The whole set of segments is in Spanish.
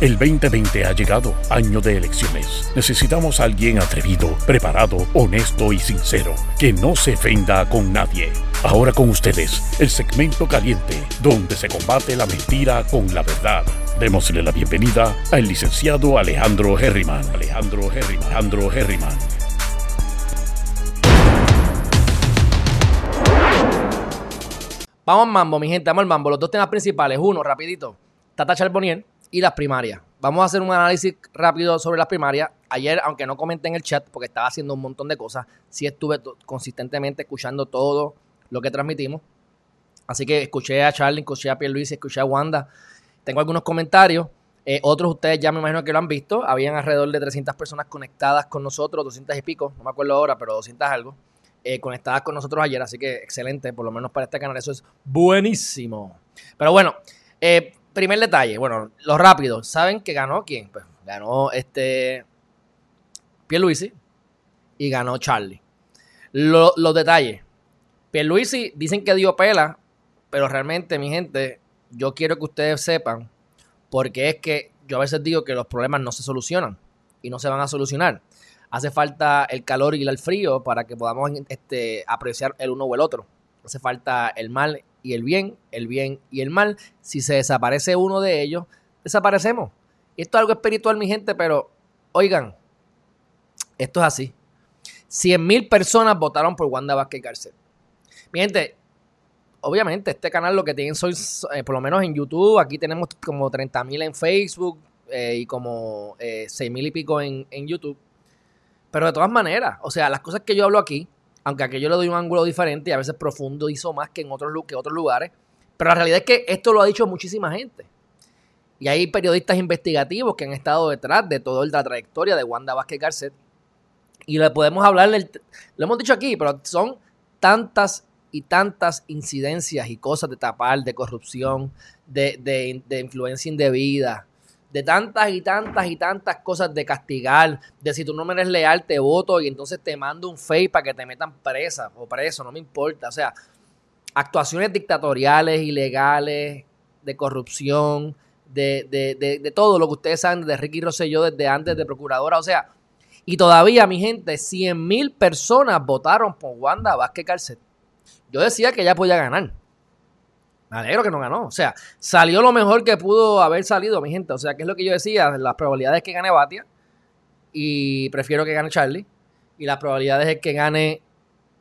El 2020 ha llegado, año de elecciones. Necesitamos a alguien atrevido, preparado, honesto y sincero, que no se ofenda con nadie. Ahora con ustedes, el segmento caliente, donde se combate la mentira con la verdad. Démosle la bienvenida al licenciado Alejandro Herriman. Alejandro Herriman. Alejandro Herriman. Vamos al mambo, mi gente, vamos al mambo. Los dos temas principales. Uno, rapidito, Tata Charbonnier y las primarias. Vamos a hacer un análisis rápido sobre las primarias. Ayer, aunque no comenté en el chat porque estaba haciendo un montón de cosas, sí estuve consistentemente escuchando todo lo que transmitimos. Así que escuché a Charlie, escuché a Pierluisi, escuché a Wanda. Tengo algunos comentarios. Eh, otros ustedes ya me imagino que lo han visto. Habían alrededor de 300 personas conectadas con nosotros, 200 y pico, no me acuerdo ahora, pero 200 algo. Eh, conectadas con nosotros ayer, así que excelente, por lo menos para este canal, eso es buenísimo. Pero bueno, eh, primer detalle, bueno, lo rápido, ¿saben que ganó quién? Pues ganó este Pierluisi y ganó Charlie. los detalles, Pierluisi dicen que dio pela, pero realmente, mi gente, yo quiero que ustedes sepan, porque es que yo a veces digo que los problemas no se solucionan y no se van a solucionar hace falta el calor y el frío para que podamos este, apreciar el uno o el otro. Hace falta el mal y el bien, el bien y el mal. Si se desaparece uno de ellos, desaparecemos. Esto es algo espiritual, mi gente, pero oigan, esto es así. 100 mil personas votaron por Wanda Vázquez Garcet. Mi gente, obviamente este canal lo que tienen son, eh, por lo menos en YouTube, aquí tenemos como 30 mil en Facebook eh, y como eh, 6 mil y pico en, en YouTube. Pero de todas maneras, o sea, las cosas que yo hablo aquí, aunque aquí yo le doy un ángulo diferente y a veces profundizo más que en otros, lugares, pero la realidad es que esto lo ha dicho muchísima gente. Y hay periodistas investigativos que han estado detrás de toda la trayectoria de Wanda Vázquez Garcet. Y le podemos hablar, lo hemos dicho aquí, pero son tantas y tantas incidencias y cosas de tapar, de corrupción, de influencia indebida, de tantas y tantas y tantas cosas de castigar, de si tú no me eres leal, te voto y entonces te mando un fake para que te metan presa o preso, no me importa. O sea, actuaciones dictatoriales, ilegales, de corrupción, de, de, de, todo lo que ustedes saben de Ricky Rosselló desde antes de procuradora. O sea, y todavía, mi gente, 100 mil personas votaron por Wanda Vázquez Carcet. Yo decía que ella podía ganar. Me alegro que no ganó. O sea, salió lo mejor que pudo haber salido, mi gente. O sea, que es lo que yo decía, las probabilidades que gane Batia y prefiero que gane Charlie. Y las probabilidades es que gane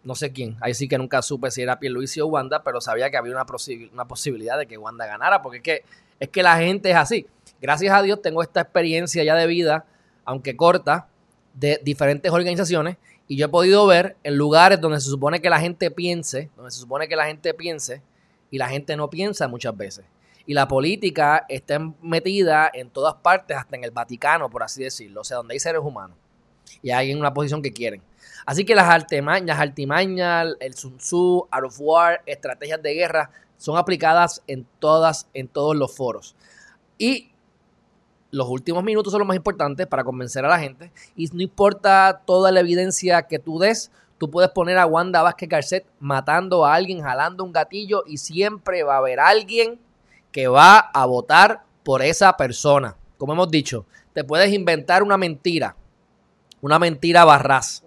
no sé quién. Ahí sí que nunca supe si era Pierluisi o Wanda, pero sabía que había una, una posibilidad de que Wanda ganara, porque es que, es que la gente es así. Gracias a Dios tengo esta experiencia ya de vida, aunque corta, de diferentes organizaciones y yo he podido ver en lugares donde se supone que la gente piense, donde se supone que la gente piense, y la gente no piensa muchas veces. Y la política está metida en todas partes, hasta en el Vaticano, por así decirlo, o sea, donde hay seres humanos y hay en una posición que quieren. Así que las artimañas, artimañas, el Sun Tzu, Art of War, estrategias de guerra, son aplicadas en todas, en todos los foros. Y los últimos minutos son los más importantes para convencer a la gente. Y no importa toda la evidencia que tú des, Tú puedes poner a Wanda Vázquez Garcet matando a alguien, jalando un gatillo y siempre va a haber alguien que va a votar por esa persona. Como hemos dicho, te puedes inventar una mentira, una mentira barras,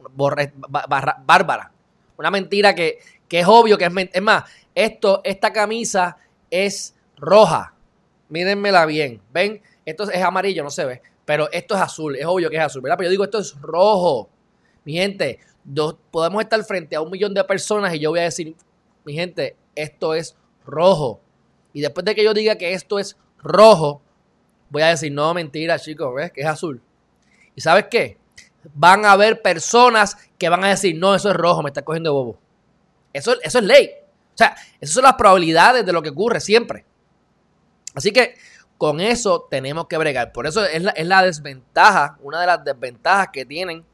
bárbara, una mentira que, que, es obvio que es Es más, esto, esta camisa es roja. Mírenmela bien. ¿Ven? Esto es amarillo, no se ve. Pero esto es azul. Es obvio que es azul, ¿verdad? Pero yo digo, esto es rojo. Mi gente, podemos estar frente a un millón de personas y yo voy a decir, mi gente, esto es rojo. Y después de que yo diga que esto es rojo, voy a decir, no, mentira, chicos, ¿ves? Que es azul. ¿Y sabes qué? Van a haber personas que van a decir, no, eso es rojo, me está cogiendo bobo. Eso, eso es ley. O sea, esas son las probabilidades de lo que ocurre siempre. Así que con eso tenemos que bregar. Por eso es la, es la desventaja, una de las desventajas que tienen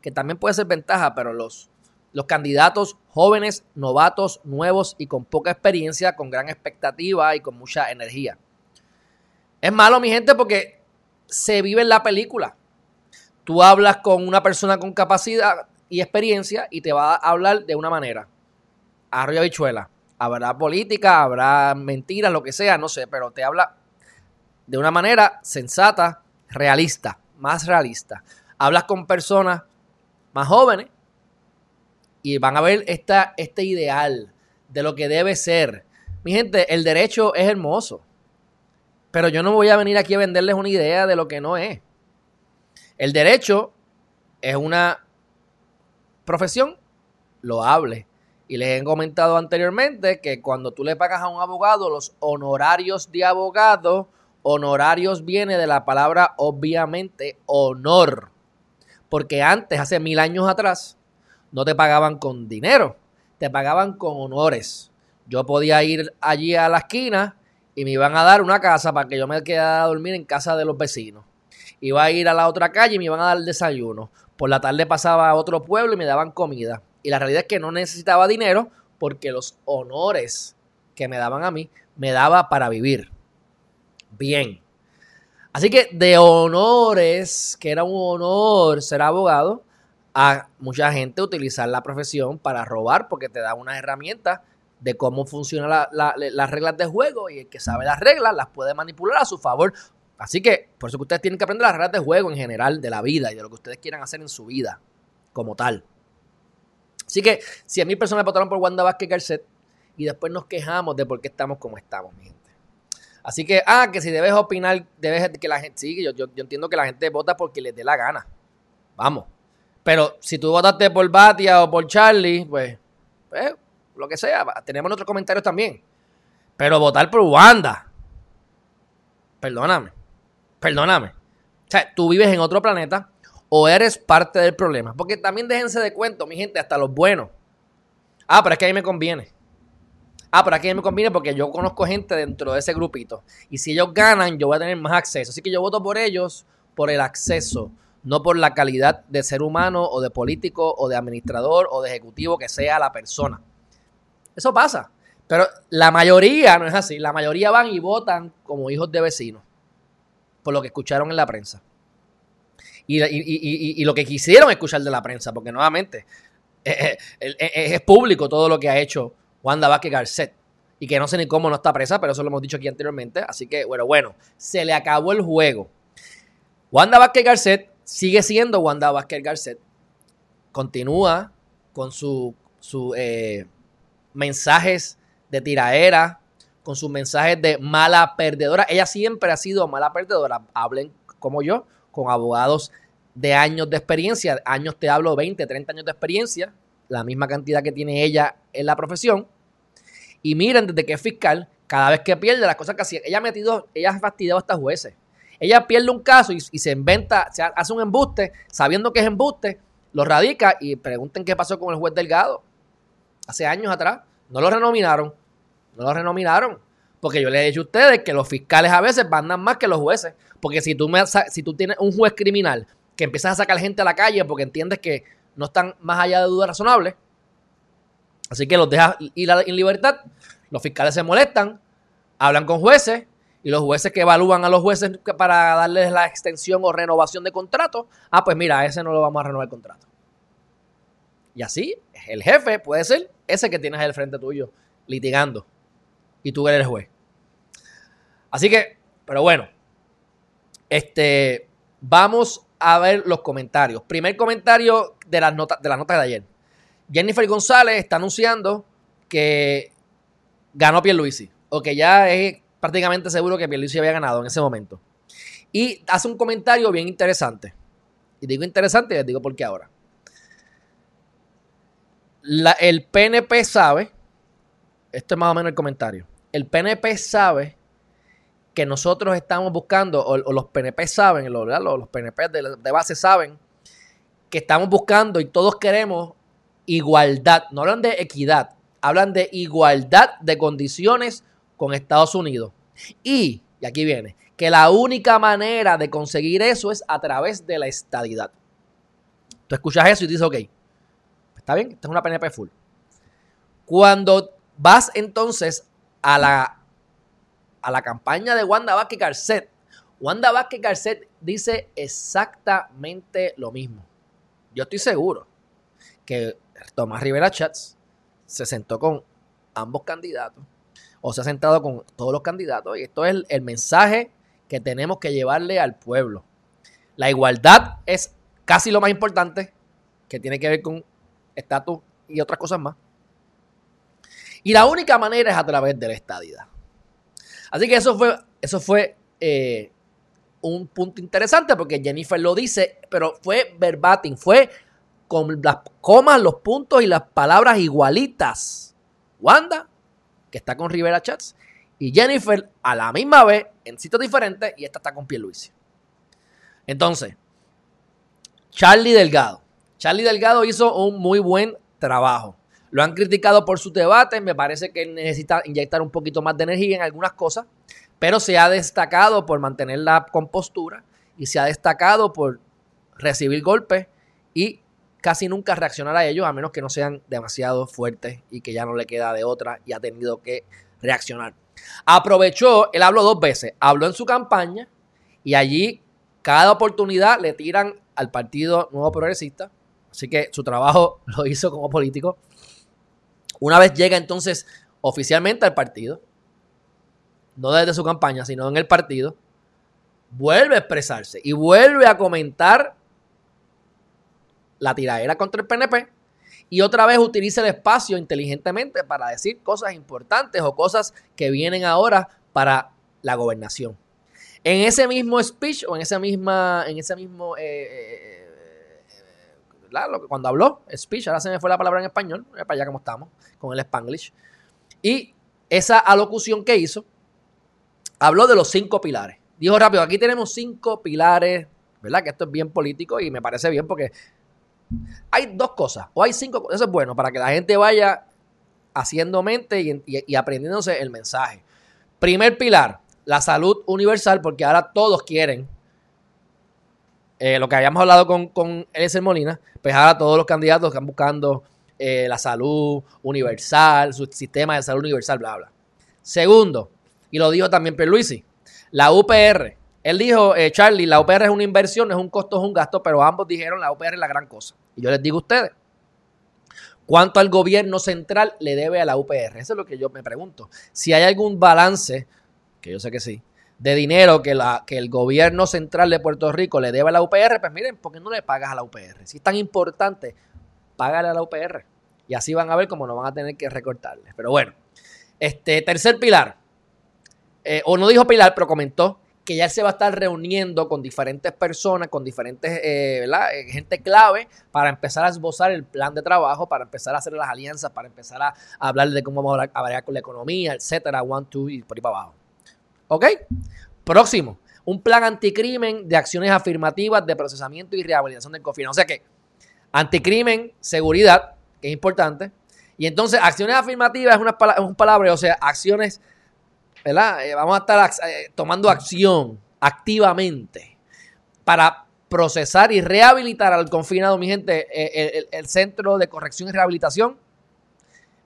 que también puede ser ventaja, pero los, los candidatos jóvenes, novatos, nuevos y con poca experiencia, con gran expectativa y con mucha energía. Es malo, mi gente, porque se vive en la película. Tú hablas con una persona con capacidad y experiencia y te va a hablar de una manera. Arroyo bichuela. Habrá política, habrá mentiras, lo que sea, no sé, pero te habla de una manera sensata, realista, más realista. Hablas con personas más jóvenes y van a ver esta, este ideal de lo que debe ser. Mi gente, el derecho es hermoso, pero yo no voy a venir aquí a venderles una idea de lo que no es. El derecho es una profesión loable. Y les he comentado anteriormente que cuando tú le pagas a un abogado los honorarios de abogado, honorarios viene de la palabra obviamente honor. Porque antes, hace mil años atrás, no te pagaban con dinero, te pagaban con honores. Yo podía ir allí a la esquina y me iban a dar una casa para que yo me quedara a dormir en casa de los vecinos. Iba a ir a la otra calle y me iban a dar desayuno. Por la tarde pasaba a otro pueblo y me daban comida. Y la realidad es que no necesitaba dinero porque los honores que me daban a mí me daba para vivir. Bien. Así que de honores, que era un honor ser abogado, a mucha gente utilizar la profesión para robar porque te da unas herramientas de cómo funcionan las reglas de juego y el que sabe las reglas las puede manipular a su favor. Así que por eso que ustedes tienen que aprender las reglas de juego en general de la vida y de lo que ustedes quieran hacer en su vida como tal. Así que si a mí personas votaron por Wanda Vázquez Garcet y después nos quejamos de por qué estamos como estamos, mi gente. Así que, ah, que si debes opinar, debes que la gente, sí, yo, yo, entiendo que la gente vota porque les dé la gana. Vamos. Pero si tú votaste por Batia o por Charlie, pues, pues, lo que sea, tenemos nuestros comentarios también. Pero votar por Wanda, perdóname, perdóname. O sea, tú vives en otro planeta, o eres parte del problema. Porque también déjense de cuento, mi gente, hasta los buenos. Ah, pero es que a mí me conviene. Ah, pero aquí me conviene porque yo conozco gente dentro de ese grupito. Y si ellos ganan, yo voy a tener más acceso. Así que yo voto por ellos por el acceso, no por la calidad de ser humano o de político o de administrador o de ejecutivo que sea la persona. Eso pasa. Pero la mayoría no es así. La mayoría van y votan como hijos de vecinos. Por lo que escucharon en la prensa y, lo que quisieron escuchar de la prensa, porque nuevamente es, público todo lo que ha hecho Wanda Vázquez Garcet. Y que no sé ni cómo no está presa, pero eso lo hemos dicho aquí anteriormente. Así que, bueno, bueno, se le acabó el juego. Wanda Vázquez Garcet sigue siendo Wanda Vázquez Garcet. Continúa con sus su, mensajes de tiraera, con sus mensajes de mala perdedora. Ella siempre ha sido mala perdedora. Hablen como yo, con abogados de años de experiencia, años te hablo 20, 30 años de experiencia, la misma cantidad que tiene ella en la profesión. Y miren, desde que es fiscal, cada vez que pierde las cosas que hacía, ella ha metido, ella ha fastidiado a estas jueces. Ella pierde un caso y, se inventa, se hace un embuste, sabiendo que es embuste, lo radica y pregunten qué pasó con el juez Delgado. Hace años atrás, no lo renominaron, no lo renominaron. Porque yo les he dicho a ustedes que los fiscales a veces mandan más que los jueces. Porque si tú, me, si tú tienes un juez criminal que empiezas a sacar gente a la calle porque entiendes que no están más allá de dudas razonables, así que los dejas ir en libertad, los fiscales se molestan, hablan con jueces y los jueces que evalúan a los jueces para darles la extensión o renovación de contrato, ah, pues mira, a ese no lo vamos a renovar el contrato. Y así, el jefe puede ser ese que tienes al frente tuyo, litigando, y tú eres el juez. Así que, pero bueno, este, vamos a ver los comentarios. Primer comentario de las notas de, de ayer. Jennifer González está anunciando que ganó Pierluisi. O que ya es prácticamente seguro que Pierluisi había ganado en ese momento. Y hace un comentario bien interesante. Y digo interesante y les digo por qué ahora. el PNP sabe, esto es más o menos el comentario, el PNP sabe que nosotros estamos buscando, o, los PNP saben, los, los PNP de, base saben, que estamos buscando y todos queremos igualdad. No hablan de equidad, hablan de igualdad de condiciones con Estados Unidos. Y, y aquí viene, que la única manera de conseguir eso es a través de la estadidad. Tú escuchas eso y dices, ok, está bien, esta es una PNP full. Cuando vas entonces a la a la campaña de Wanda Vázquez Garcet, Wanda Vázquez Garcet dice exactamente lo mismo. Yo estoy seguro que Tomás Rivera Chats se sentó con ambos candidatos o se ha sentado con todos los candidatos y esto es el, mensaje que tenemos que llevarle al pueblo. La igualdad es casi lo más importante, que tiene que ver con estatus y otras cosas más. Y la única manera es a través de la estadidad. Así que eso fue, eso fue eh, un punto interesante porque Jennifer lo dice, pero fue verbatim, fue con las comas, los puntos y las palabras igualitas. Wanda, que está con Rivera Chats, y Jennifer a la misma vez en sitios diferentes y esta está con Pierluisi. Entonces, Charlie Delgado. Charlie Delgado hizo un muy buen trabajo. Lo han criticado por su debate. Me parece que necesita inyectar un poquito más de energía en algunas cosas. Pero se ha destacado por mantener la compostura y se ha destacado por recibir golpes y casi nunca reaccionar a ellos, a menos que no sean demasiado fuertes y que ya no le queda de otra y ha tenido que reaccionar. Aprovechó, él habló dos veces, habló en su campaña y allí cada oportunidad le tiran al Partido Nuevo Progresista, así que su trabajo lo hizo como político. Una vez llega entonces oficialmente al partido, no desde su campaña, sino en el partido, vuelve a expresarse y vuelve a comentar la tiradera contra el PNP y otra vez utiliza el espacio inteligentemente para decir cosas importantes o cosas que vienen ahora para la gobernación. En ese mismo speech o en esa misma, en ese mismo, eh, eh, eh, cuando habló, speech, ahora se me fue la palabra en español, para allá como estamos, con el spanglish, y esa alocución que hizo, habló de los cinco pilares. Dijo rápido, aquí tenemos cinco pilares, ¿verdad? Que esto es bien político y me parece bien porque hay dos cosas, o hay cinco. Eso es bueno para que la gente vaya haciendo mente y, aprendiéndose el mensaje. Primer pilar, la salud universal, porque ahora todos quieren eh, lo que habíamos hablado con, con Molina, pues ahora todos los candidatos están buscando eh, la salud universal, su sistema de salud universal, bla, bla. Segundo, y lo dijo también Pierluisi, la UPR. Él dijo, eh, Charlie, la UPR es una inversión, es un costo, es un gasto, pero ambos dijeron la UPR es la gran cosa. Y yo les digo a ustedes, ¿cuánto al gobierno central le debe a la UPR? Eso es lo que yo me pregunto. Si hay algún balance, que yo sé que sí, de dinero que, la, que el gobierno central de Puerto Rico le debe a la UPR, pues miren, ¿por qué no le pagas a la UPR? Si es tan importante, págale a la UPR. Y así van a ver cómo no van a tener que recortarles. Pero bueno, este tercer pilar, eh, o no dijo pilar, pero comentó que ya se va a estar reuniendo con diferentes personas, con diferentes, eh, eh, gente clave, para empezar a esbozar el plan de trabajo, para empezar a hacer las alianzas, para empezar a, hablar de cómo vamos a hablar con la economía, etcétera, one, two, y por ahí para abajo. ¿Ok? Próximo, un plan anticrimen de acciones afirmativas de procesamiento y rehabilitación del COFINA. O sea que, anticrimen, seguridad, que es importante, y entonces acciones afirmativas es, una, es un palabra, o sea, acciones ¿verdad? Eh, vamos a estar eh, tomando acción activamente para procesar y rehabilitar al confinado, mi gente, eh, el, centro de corrección y rehabilitación.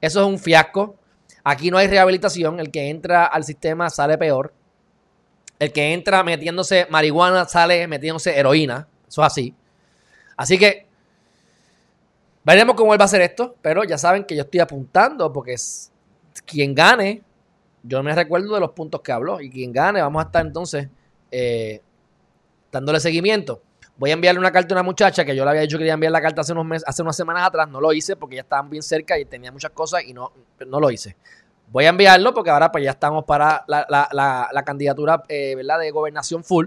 Eso es un fiasco. Aquí no hay rehabilitación. El que entra al sistema sale peor. El que entra metiéndose marihuana sale metiéndose heroína. Eso es así. Así que veremos cómo él va a hacer esto. Pero ya saben que yo estoy apuntando porque es quien gane yo me recuerdo de los puntos que habló y quien gane, vamos a estar entonces eh, dándole seguimiento. Voy a enviarle una carta a una muchacha que yo le había dicho que iba a enviar la carta hace unos meses, hace unas semanas atrás, no lo hice porque ya estaban bien cerca y tenía muchas cosas y no, no lo hice. Voy a enviarlo porque ahora pues ya estamos para la, candidatura eh, ¿verdad? de gobernación full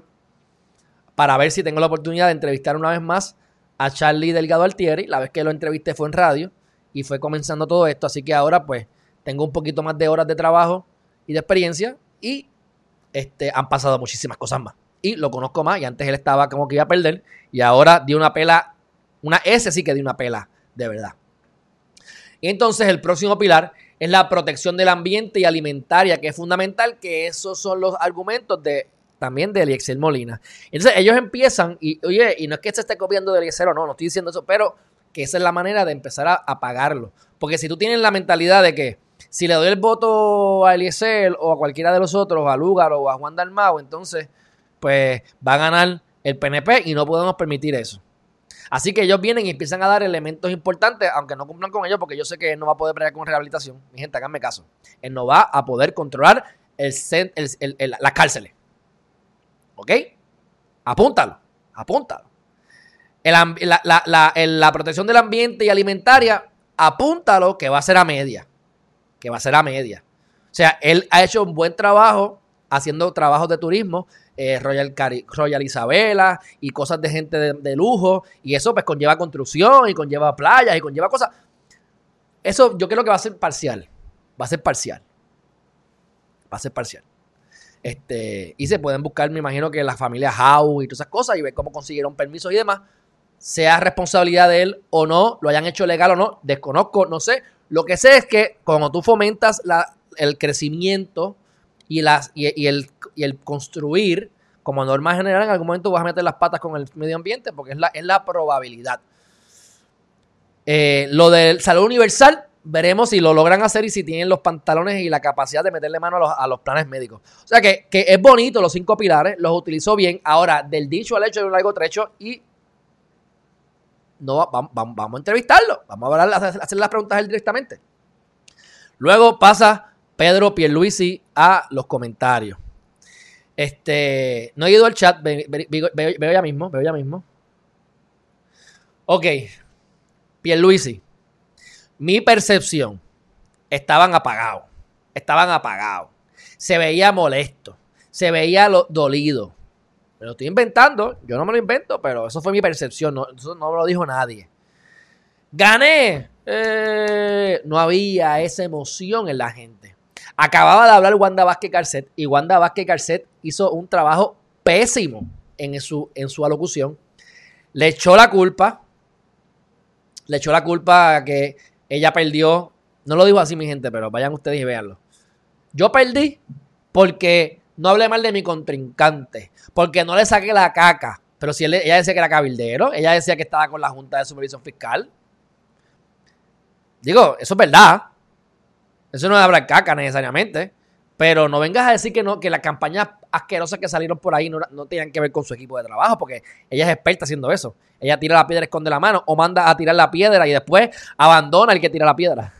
para ver si tengo la oportunidad de entrevistar una vez más a Charlie Delgado Altieri. La vez que lo entrevisté fue en radio y fue comenzando todo esto, así que ahora pues tengo un poquito más de horas de trabajo y de experiencia y este, han pasado muchísimas cosas más. Y lo conozco más y antes él estaba como que iba a perder y ahora dio una pela, una S sí que dio una pela de verdad. Y entonces el próximo pilar es la protección del ambiente y alimentaria, que es fundamental, que esos son los argumentos de también de Eliezer Molina. Entonces ellos empiezan, y oye, y no es que se esté copiando de Eliezer o no, no estoy diciendo eso, pero que esa es la manera de empezar a, a pagarlo. Porque si tú tienes la mentalidad de que si le doy el voto a Eliezer o a cualquiera de los otros, a Lugar o a Juan Dalmau, entonces, pues va a ganar el PNP y no podemos permitir eso. Así que ellos vienen y empiezan a dar elementos importantes, aunque no cumplan con ellos, porque yo sé que él no va a poder pelear con rehabilitación. Mi gente, háganme caso. Él no va a poder controlar el, las cárceles. ¿Ok? Apúntalo, apúntalo. la, protección del ambiente y alimentaria, apúntalo que va a ser a media. Que va a ser a media. O sea, él ha hecho un buen trabajo haciendo trabajos de turismo, eh, Royal, Royal Isabela y cosas de gente de, lujo. Y eso pues conlleva construcción y conlleva playas y conlleva cosas. Eso yo creo que va a ser parcial. Va a ser parcial. Va a ser parcial. Este, y se pueden buscar, me imagino que la familia Howe y todas esas cosas y ver cómo consiguieron permiso y demás. Sea responsabilidad de él o no, lo hayan hecho legal o no, desconozco, no sé. Lo que sé es que cuando tú fomentas el crecimiento y, el, construir, como norma general, en algún momento vas a meter las patas con el medio ambiente porque es la, es la probabilidad. Eh, lo del salud universal, veremos si lo logran hacer y si tienen los pantalones y la capacidad de meterle mano a los, planes médicos. O sea que, es bonito los cinco pilares, los utilizó bien. Ahora, del dicho al hecho de un largo trecho y no vamos, a entrevistarlo. Vamos a, hacer las preguntas a él directamente. Luego pasa Pedro Pierluisi a los comentarios. Este, no he ido al chat, veo ya mismo, veo ya mismo. Ok, Pierluisi mi percepción, estaban apagados. Estaban apagados. Se veía molesto. Se veía dolido. Me lo estoy inventando. Yo no me lo invento, pero eso fue mi percepción. No, eso no me lo dijo nadie. Gané. Eh, no había esa emoción en la gente. Acababa de hablar Wanda Vázquez Carcet y Wanda Vázquez Carcet hizo un trabajo pésimo en su, en su alocución. Le echó la culpa. Le echó la culpa que ella perdió. No lo digo así, mi gente, pero vayan ustedes y véanlo. Yo perdí porque no hablé mal de mi contrincante, porque no le saqué la caca. Pero si ella decía que era cabildero, ella decía que estaba con la Junta de Supervisión Fiscal. Digo, eso es verdad. Eso no es hablar caca necesariamente. Pero no vengas a decir que no, que las campañas asquerosas que salieron por ahí no, no tenían que ver con su equipo de trabajo, porque ella es experta haciendo eso. Ella tira la piedra, esconde la mano, o manda a tirar la piedra y después abandona el que tira la piedra.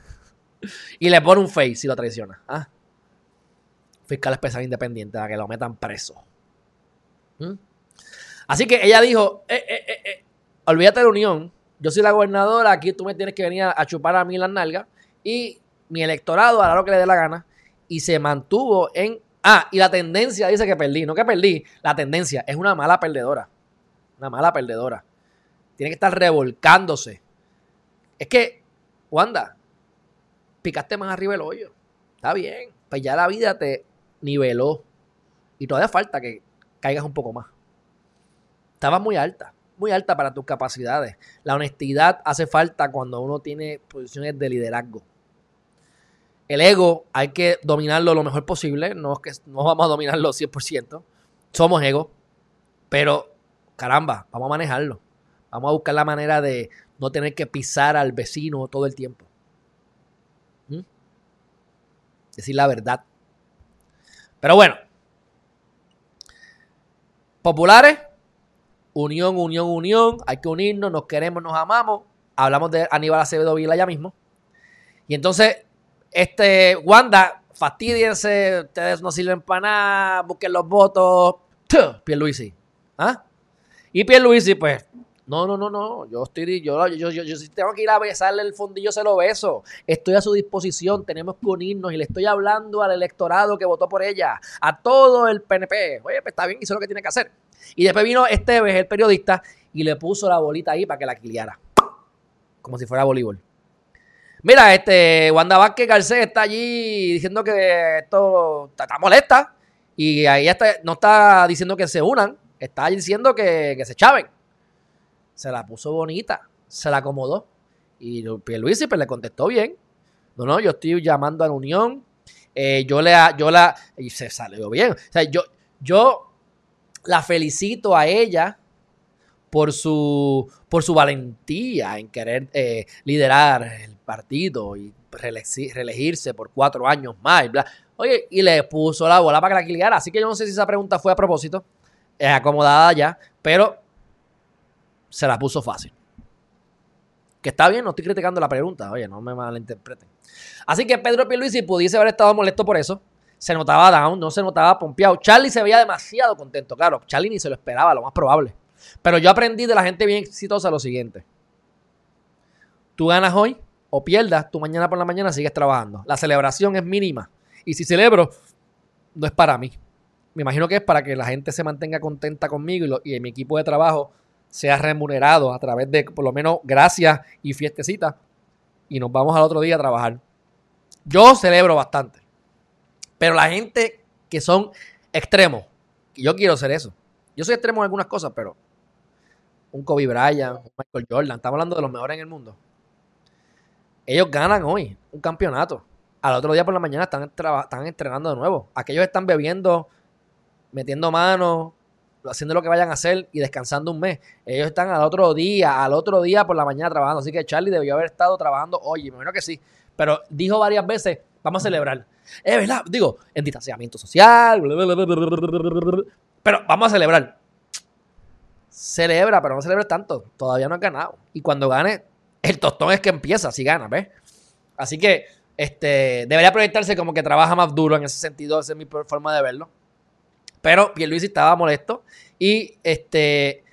y le pone un face si lo traiciona. ¿ah? Fiscal especial independiente, para que lo metan preso. ¿Mm? Así que ella dijo: eh, eh, eh, Olvídate de la unión. Yo soy la gobernadora, aquí tú me tienes que venir a chupar a mí las nalgas. Y mi electorado hará lo que le dé la gana y se mantuvo en... Ah, y la tendencia dice que perdí, no que perdí, la tendencia es una mala perdedora. Una mala perdedora. Tiene que estar revolcándose. Es que, Wanda, picaste más arriba el hoyo. Está bien. Pues ya la vida te niveló. Y todavía falta que caigas un poco más. Estabas muy alta. Muy alta para tus capacidades. La honestidad hace falta cuando uno tiene posiciones de liderazgo. El ego hay que dominarlo lo mejor posible. No es que no vamos a dominarlo 100%. Somos ego. Pero, caramba, vamos a manejarlo. Vamos a buscar la manera de no tener que pisar al vecino todo el tiempo. ¿Mm? Decir la verdad. Pero bueno. Populares. Unión, unión, unión. Hay que unirnos, nos queremos, nos amamos. Hablamos de Aníbal Acevedo Vila ya mismo. Y entonces este, Wanda, fastidiense, ustedes no sirven para nada, busquen los votos. Pierluisi. ¿Ah? Y Pierluisi, pues, no, no, no, no. Yo estoy, yo, yo, yo, yo, si tengo que ir a besarle el fondillo, se lo beso. Estoy a su disposición, tenemos que unirnos y le estoy hablando al electorado que votó por ella, a todo el PNP. Oye, pues está bien, hizo lo que tiene que hacer. Y después vino Esteves, el periodista, y le puso la bolita ahí para que la quiliara. Como si fuera voleibol. Mira, este, Wanda Vázquez Garcés está allí diciendo que esto está, molesta. Y ahí está, no está diciendo que se unan, está diciendo que, se chaven. Se la puso bonita, se la acomodó. Y Pierluisi pues, le contestó bien. No, no, yo estoy llamando a la unión. Eh, yo le, yo la, y se salió bien. O sea, yo, yo la felicito a ella por su, por su valentía en querer eh, liderar el partido y reelegirse por cuatro años más. Y Oye, y le puso la bola para que la quiliara. Así que yo no sé si esa pregunta fue a propósito, es acomodada ya, pero se la puso fácil. Que está bien, no estoy criticando la pregunta, oye, no me malinterpreten. Así que Pedro Pierluisi pudiese haber estado molesto por eso. se notaba down, no se notaba pompeado. Charlie se veía demasiado contento, claro. Charlie ni se lo esperaba, lo más probable. Pero yo aprendí de la gente bien exitosa lo siguiente. Tú ganas hoy o pierdas, tú mañana por la mañana sigues trabajando. La celebración es mínima. Y si celebro, no es para mí. Me imagino que es para que la gente se mantenga contenta conmigo y, y mi equipo de trabajo sea remunerado a través de por lo menos gracias y fiestecitas. Y nos vamos al otro día a trabajar. Yo celebro bastante. Pero la gente que son extremos, y yo quiero ser eso. Yo soy extremo en algunas cosas, pero un Kobe Bryant, un Michael Jordan, estamos hablando de los mejores en el mundo. Ellos ganan hoy un campeonato. Al otro día por la mañana están, están entrenando de nuevo. Aquellos están bebiendo, metiendo manos, haciendo lo que vayan a hacer y descansando un mes. Ellos están al otro día, al otro día por la mañana trabajando. Así que Charlie debió haber estado trabajando hoy. Me imagino que sí. Pero dijo varias veces, vamos a celebrar. Es verdad, digo, en distanciamiento social. Pero vamos a celebrar. Celebra, pero no celebres tanto. Todavía no has ganado. Y cuando gane, el tostón es que empieza, si gana, ¿ves? Así que este, debería proyectarse como que trabaja más duro en ese sentido. Esa es mi forma de verlo. Pero Pierluisi estaba molesto y este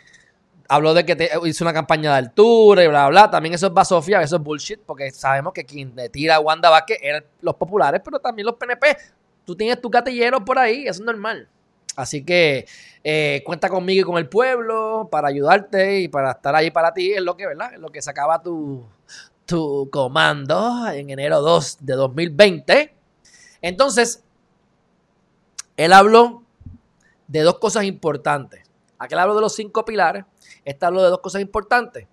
habló de que te hizo una campaña de altura y bla, bla, bla. También eso es basofia, eso es bullshit, porque sabemos que quien le tira a Wanda Vázquez eran los populares, pero también los PNP. Tú tienes tu catillero por ahí, eso es normal. Así que eh, cuenta conmigo y con el pueblo para ayudarte y para estar ahí para ti, es lo que, ¿verdad? Es lo que sacaba tu, tu comando en enero 2 de 2020. Entonces, él habló de dos cosas importantes. Aquel habló de los cinco pilares, este habló de dos cosas importantes.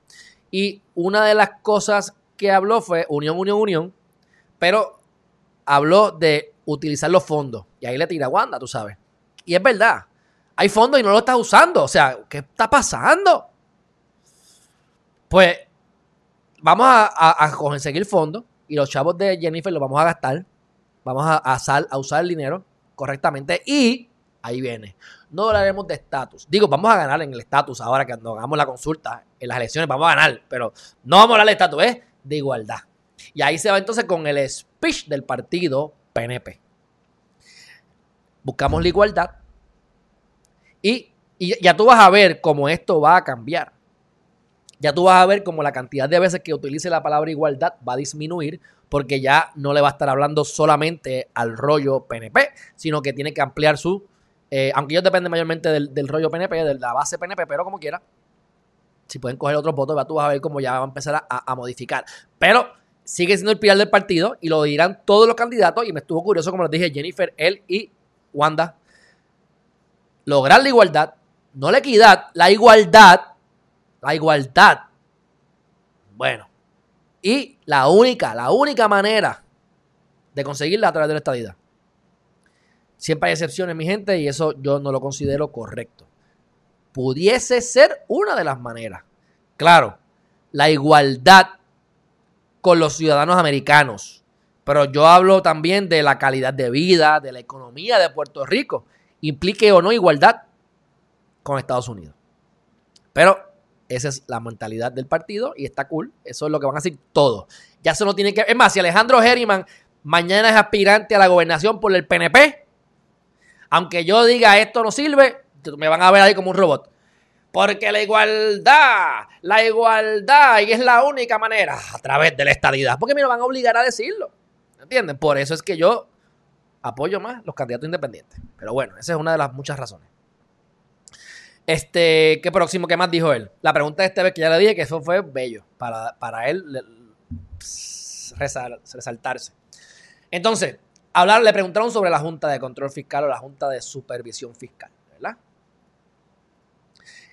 Y una de las cosas que habló fue unión, unión, unión, pero habló de utilizar los fondos. Y ahí le tira Wanda, tú sabes. Y es verdad, hay fondos y no lo estás usando. O sea, ¿qué está pasando? Pues vamos a, conseguir fondos y los chavos de Jennifer los vamos a gastar. Vamos a, a usar el dinero correctamente y ahí viene. No hablaremos de estatus. Digo, vamos a ganar en el estatus ahora que cuando hagamos la consulta en las elecciones, vamos a ganar, pero no vamos a hablar de estatus, es de igualdad. Y ahí se va entonces con el speech del partido PNP. Buscamos la igualdad y, y ya tú vas a ver cómo esto va a cambiar. Ya tú vas a ver cómo la cantidad de veces que utilice la palabra igualdad va a disminuir porque ya no le va a estar hablando solamente al rollo PNP, sino que tiene que ampliar su eh, aunque ellos dependen mayormente del, rollo PNP, de la base PNP, pero como quiera, si pueden coger otros votos, tú vas a ver cómo ya va a empezar a, modificar. Pero sigue siendo el pilar del partido y lo dirán todos los candidatos. Y me estuvo curioso, como les dije, Jennifer, él y Wanda. Lograr la igualdad, no la equidad, la igualdad. La igualdad. Bueno. Y la única, la única manera de conseguirla a través de la estadidad. Siempre hay excepciones, mi gente, y eso yo no lo considero correcto. Pudiese ser una de las maneras. Claro, la igualdad con los ciudadanos americanos. Pero yo hablo también de la calidad de vida, de la economía de Puerto Rico. Implique o no igualdad con Estados Unidos. Pero esa es la mentalidad del partido y está cool. Eso es lo que van a decir todos. Ya se no tiene que. Es más, si Alejandro Herriman mañana es aspirante a la gobernación por el PNP, aunque yo diga esto no sirve, me van a ver ahí como un robot. Porque la igualdad, la igualdad, y es la única manera a través de la estadidad. Porque me lo van a obligar a decirlo. ¿Entienden? Por eso es que yo apoyo más los candidatos independientes. Pero bueno, esa es una de las muchas razones. Este, ¿qué próximo? ¿Qué más dijo él? La pregunta de este vez que ya le dije que eso fue bello para, para él resaltarse. Entonces, hablar, le preguntaron sobre la Junta de Control Fiscal o la Junta de Supervisión Fiscal, ¿verdad?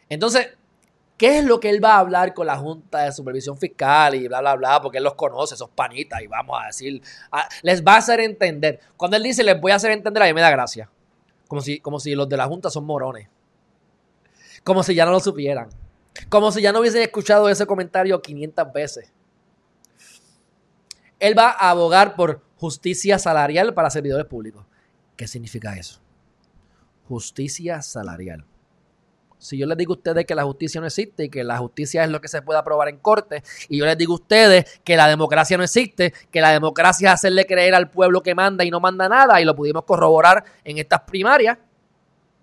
Entonces, ¿qué es lo que él va a hablar con la Junta de Supervisión Fiscal y bla, bla, bla? Porque él los conoce, esos panitas, y vamos a decir, les va a hacer entender. Cuando él dice, les voy a hacer entender, a mí me da gracia. Como si, como si los de la Junta son morones. Como si ya no lo supieran. Como si ya no hubiesen escuchado ese comentario 500 veces. Él va a abogar por justicia salarial para servidores públicos. ¿Qué significa eso? Justicia salarial. Si yo les digo a ustedes que la justicia no existe y que la justicia es lo que se puede aprobar en corte, y yo les digo a ustedes que la democracia no existe, que la democracia es hacerle creer al pueblo que manda y no manda nada, y lo pudimos corroborar en estas primarias,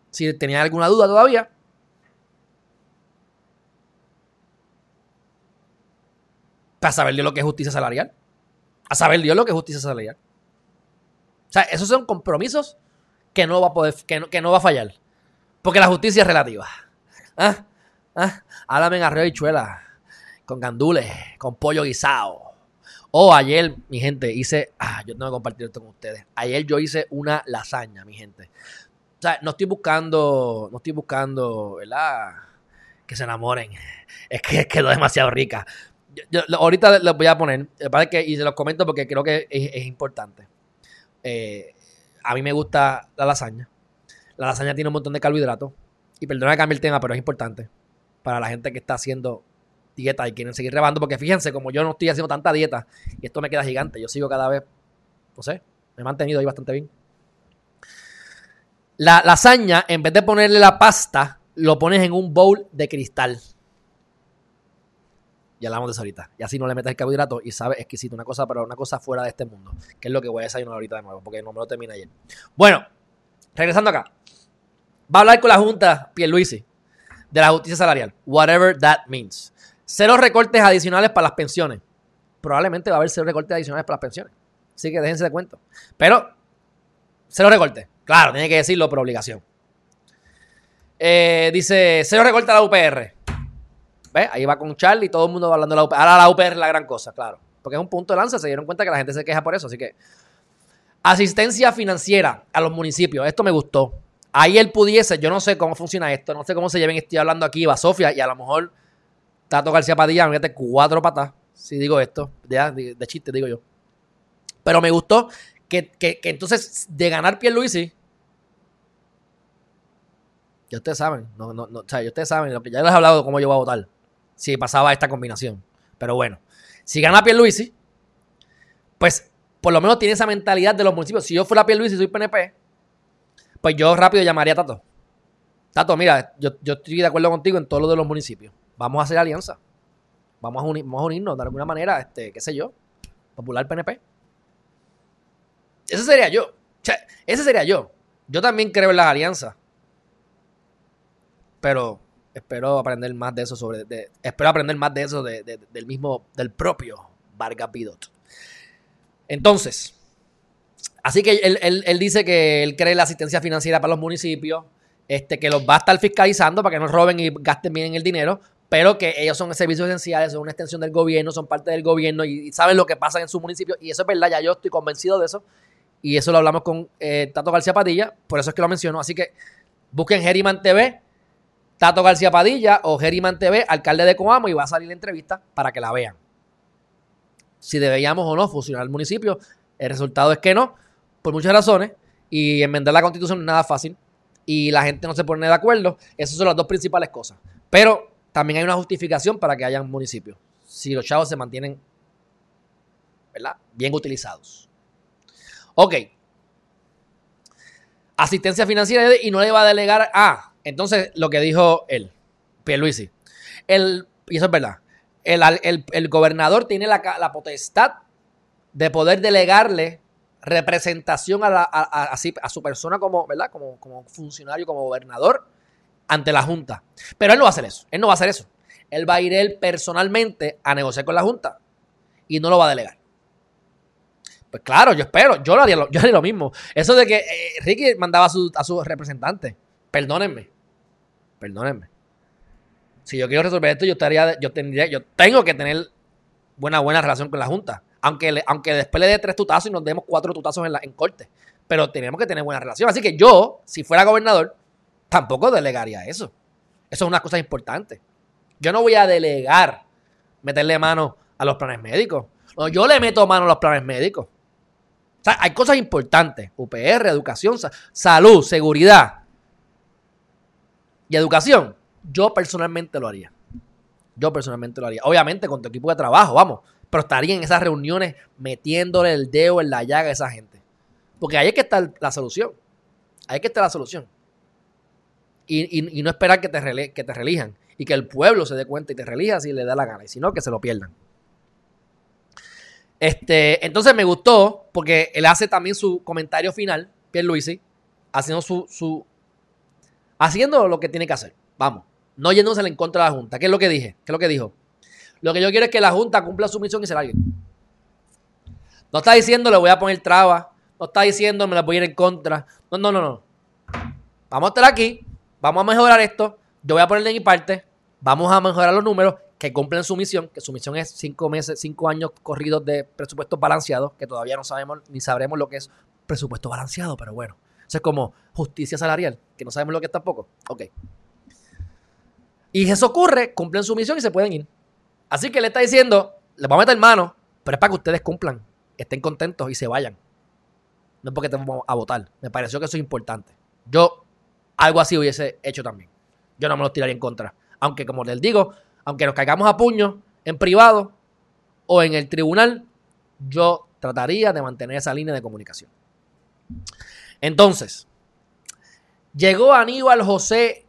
si tenían alguna duda todavía. Para saber Dios lo que es justicia salarial. A saber Dios lo que es justicia salarial. O sea, esos son compromisos que no va a poder, que no, que no va a fallar. Porque la justicia es relativa. ¿Ah? ¿Ah? Háblame en arroyo y chuela. Con gandules, con pollo guisado. O ayer, mi gente, hice. Ah, yo tengo que compartir esto con ustedes. Ayer yo hice una lasaña, mi gente. O sea, no estoy buscando. No estoy buscando, ¿verdad? Que se enamoren. Es que quedó demasiado rica. Yo, ahorita les voy a poner. Que, y se los comento porque creo que es, importante. Eh, a mí me gusta la lasaña. La lasaña tiene un montón de carbohidratos. Y perdona que cambie el tema, pero es importante para la gente que está haciendo dieta y quieren seguir rebando. Porque fíjense, como yo no estoy haciendo tanta dieta y esto me queda gigante, yo sigo cada vez, no sé, me he mantenido ahí bastante bien. La lasaña, en vez de ponerle la pasta, lo pones en un bowl de cristal. Ya hablamos de eso ahorita. Y así no le metes el carbohidrato y sabe exquisito. Una cosa, pero una cosa fuera de este mundo. Que es lo que voy a desayunar ahorita de nuevo, porque no me lo termina ayer. Bueno, regresando acá. Va a hablar con la Junta Pierluisi de la justicia salarial. Whatever that means. Cero recortes adicionales para las pensiones. Probablemente va a haber cero recortes adicionales para las pensiones. Así que déjense de cuento. Pero, cero recortes. Claro, tiene que decirlo por obligación. Eh, dice, cero recortes a la UPR. Ahí va con Charlie y todo el mundo va hablando de la UPR. Ahora la UPR es la gran cosa, claro. Porque es un punto de lanza. Se dieron cuenta que la gente se queja por eso. Así que, asistencia financiera a los municipios. Esto me gustó. Ahí él pudiese, yo no sé cómo funciona esto, no sé cómo se lleven, estoy hablando aquí, va Sofía, y a lo mejor Tato García Padilla, mete cuatro patas, si digo esto, de, de, chiste digo yo. Pero me gustó que, entonces de ganar Pierluisi, ya ustedes saben, no, no, no, o sea, ustedes saben, lo que ya les he hablado de cómo yo voy a votar, si pasaba esta combinación. Pero bueno, si gana Pierluisi, pues por lo menos tiene esa mentalidad de los municipios. Si yo fuera Pierluisi y soy PNP, pues yo rápido llamaría a Tato. Tato, mira, yo, estoy de acuerdo contigo en todo lo de los municipios. Vamos a hacer alianza. Vamos a, unirnos de alguna manera, este, qué sé yo, Popular PNP. Ese sería yo. ese sería yo. Yo también creo en las alianzas. Pero espero aprender más de eso sobre. espero aprender más de eso del mismo, del propio Vargas Pidot. Entonces, Así que él, dice que él cree la asistencia financiera para los municipios, este, que los va a estar fiscalizando para que no roben y gasten bien el dinero, pero que ellos son servicios esenciales, son una extensión del gobierno, son parte del gobierno y, saben lo que pasa en su municipio. Y eso es verdad, ya yo estoy convencido de eso. Y eso lo hablamos con eh, Tato García Padilla, por eso es que lo menciono. Así que busquen Geriman TV, Tato García Padilla o Geriman TV, alcalde de Coamo, y va a salir la entrevista para que la vean. Si deberíamos o no fusionar el municipio, el resultado es que no por muchas razones y enmendar la constitución no es nada fácil y la gente no se pone de acuerdo. Esas son las dos principales cosas. Pero también hay una justificación para que hayan municipios. Si los chavos se mantienen, ¿verdad? Bien utilizados. Ok. Asistencia financiera y no le va a delegar a. entonces, lo que dijo él, Pierluisi. El, y eso es verdad. El, gobernador tiene la, la potestad de poder delegarle representación a, a, su persona como, ¿verdad? Como, como funcionario, como gobernador ante la Junta. Pero él no va a hacer eso. Él no va a hacer eso. Él va a ir él personalmente a negociar con la Junta y no lo va a delegar. Pues claro, yo espero, yo haría lo, yo haría lo mismo. Eso de que eh, Ricky mandaba a su, a su representante, perdónenme, perdónenme. Si yo quiero resolver esto, yo estaría, yo tendría, yo tengo que tener buena, buena relación con la Junta. Aunque, aunque después le dé tres tutazos y nos demos cuatro tutazos en, la, en corte. Pero tenemos que tener buena relación. Así que yo, si fuera gobernador, tampoco delegaría eso. Eso es una cosa importante. Yo no voy a delegar meterle mano a los planes médicos. No, yo le meto mano a los planes médicos. O sea, hay cosas importantes. UPR, educación, salud, seguridad y educación. Yo personalmente lo haría. Yo personalmente lo haría. Obviamente con tu equipo de trabajo, vamos pero estaría en esas reuniones metiéndole el dedo en la llaga a esa gente. Porque ahí es que está la solución. Ahí es que está la solución. Y, no esperar que te, que te relijan y que el pueblo se dé cuenta y te relija si le da la gana, y si no, que se lo pierdan. Este, entonces me gustó porque él hace también su comentario final, Pierluisi, haciendo su, su haciendo lo que tiene que hacer. Vamos, no yéndose en contra de la Junta. ¿Qué es lo que dije? ¿Qué es lo que dijo? Lo que yo quiero es que la Junta cumpla su misión y se largue. No está diciendo le voy a poner trabas. No está diciendo me la voy a ir en contra. No, no, no, no. Vamos a estar aquí. Vamos a mejorar esto. Yo voy a poner de mi parte. Vamos a mejorar los números que cumplen su misión, que su misión es cinco meses, cinco años corridos de presupuestos balanceados, que todavía no sabemos ni sabremos lo que es presupuesto balanceado, pero bueno. Eso es como justicia salarial, que no sabemos lo que es tampoco. Ok. Y eso ocurre, cumplen su misión y se pueden ir. Así que le está diciendo, les vamos a meter mano, pero es para que ustedes cumplan, estén contentos y se vayan. No es porque te a votar. Me pareció que eso es importante. Yo algo así hubiese hecho también. Yo no me lo tiraría en contra. Aunque, como les digo, aunque nos caigamos a puños en privado o en el tribunal, yo trataría de mantener esa línea de comunicación. Entonces, llegó Aníbal José,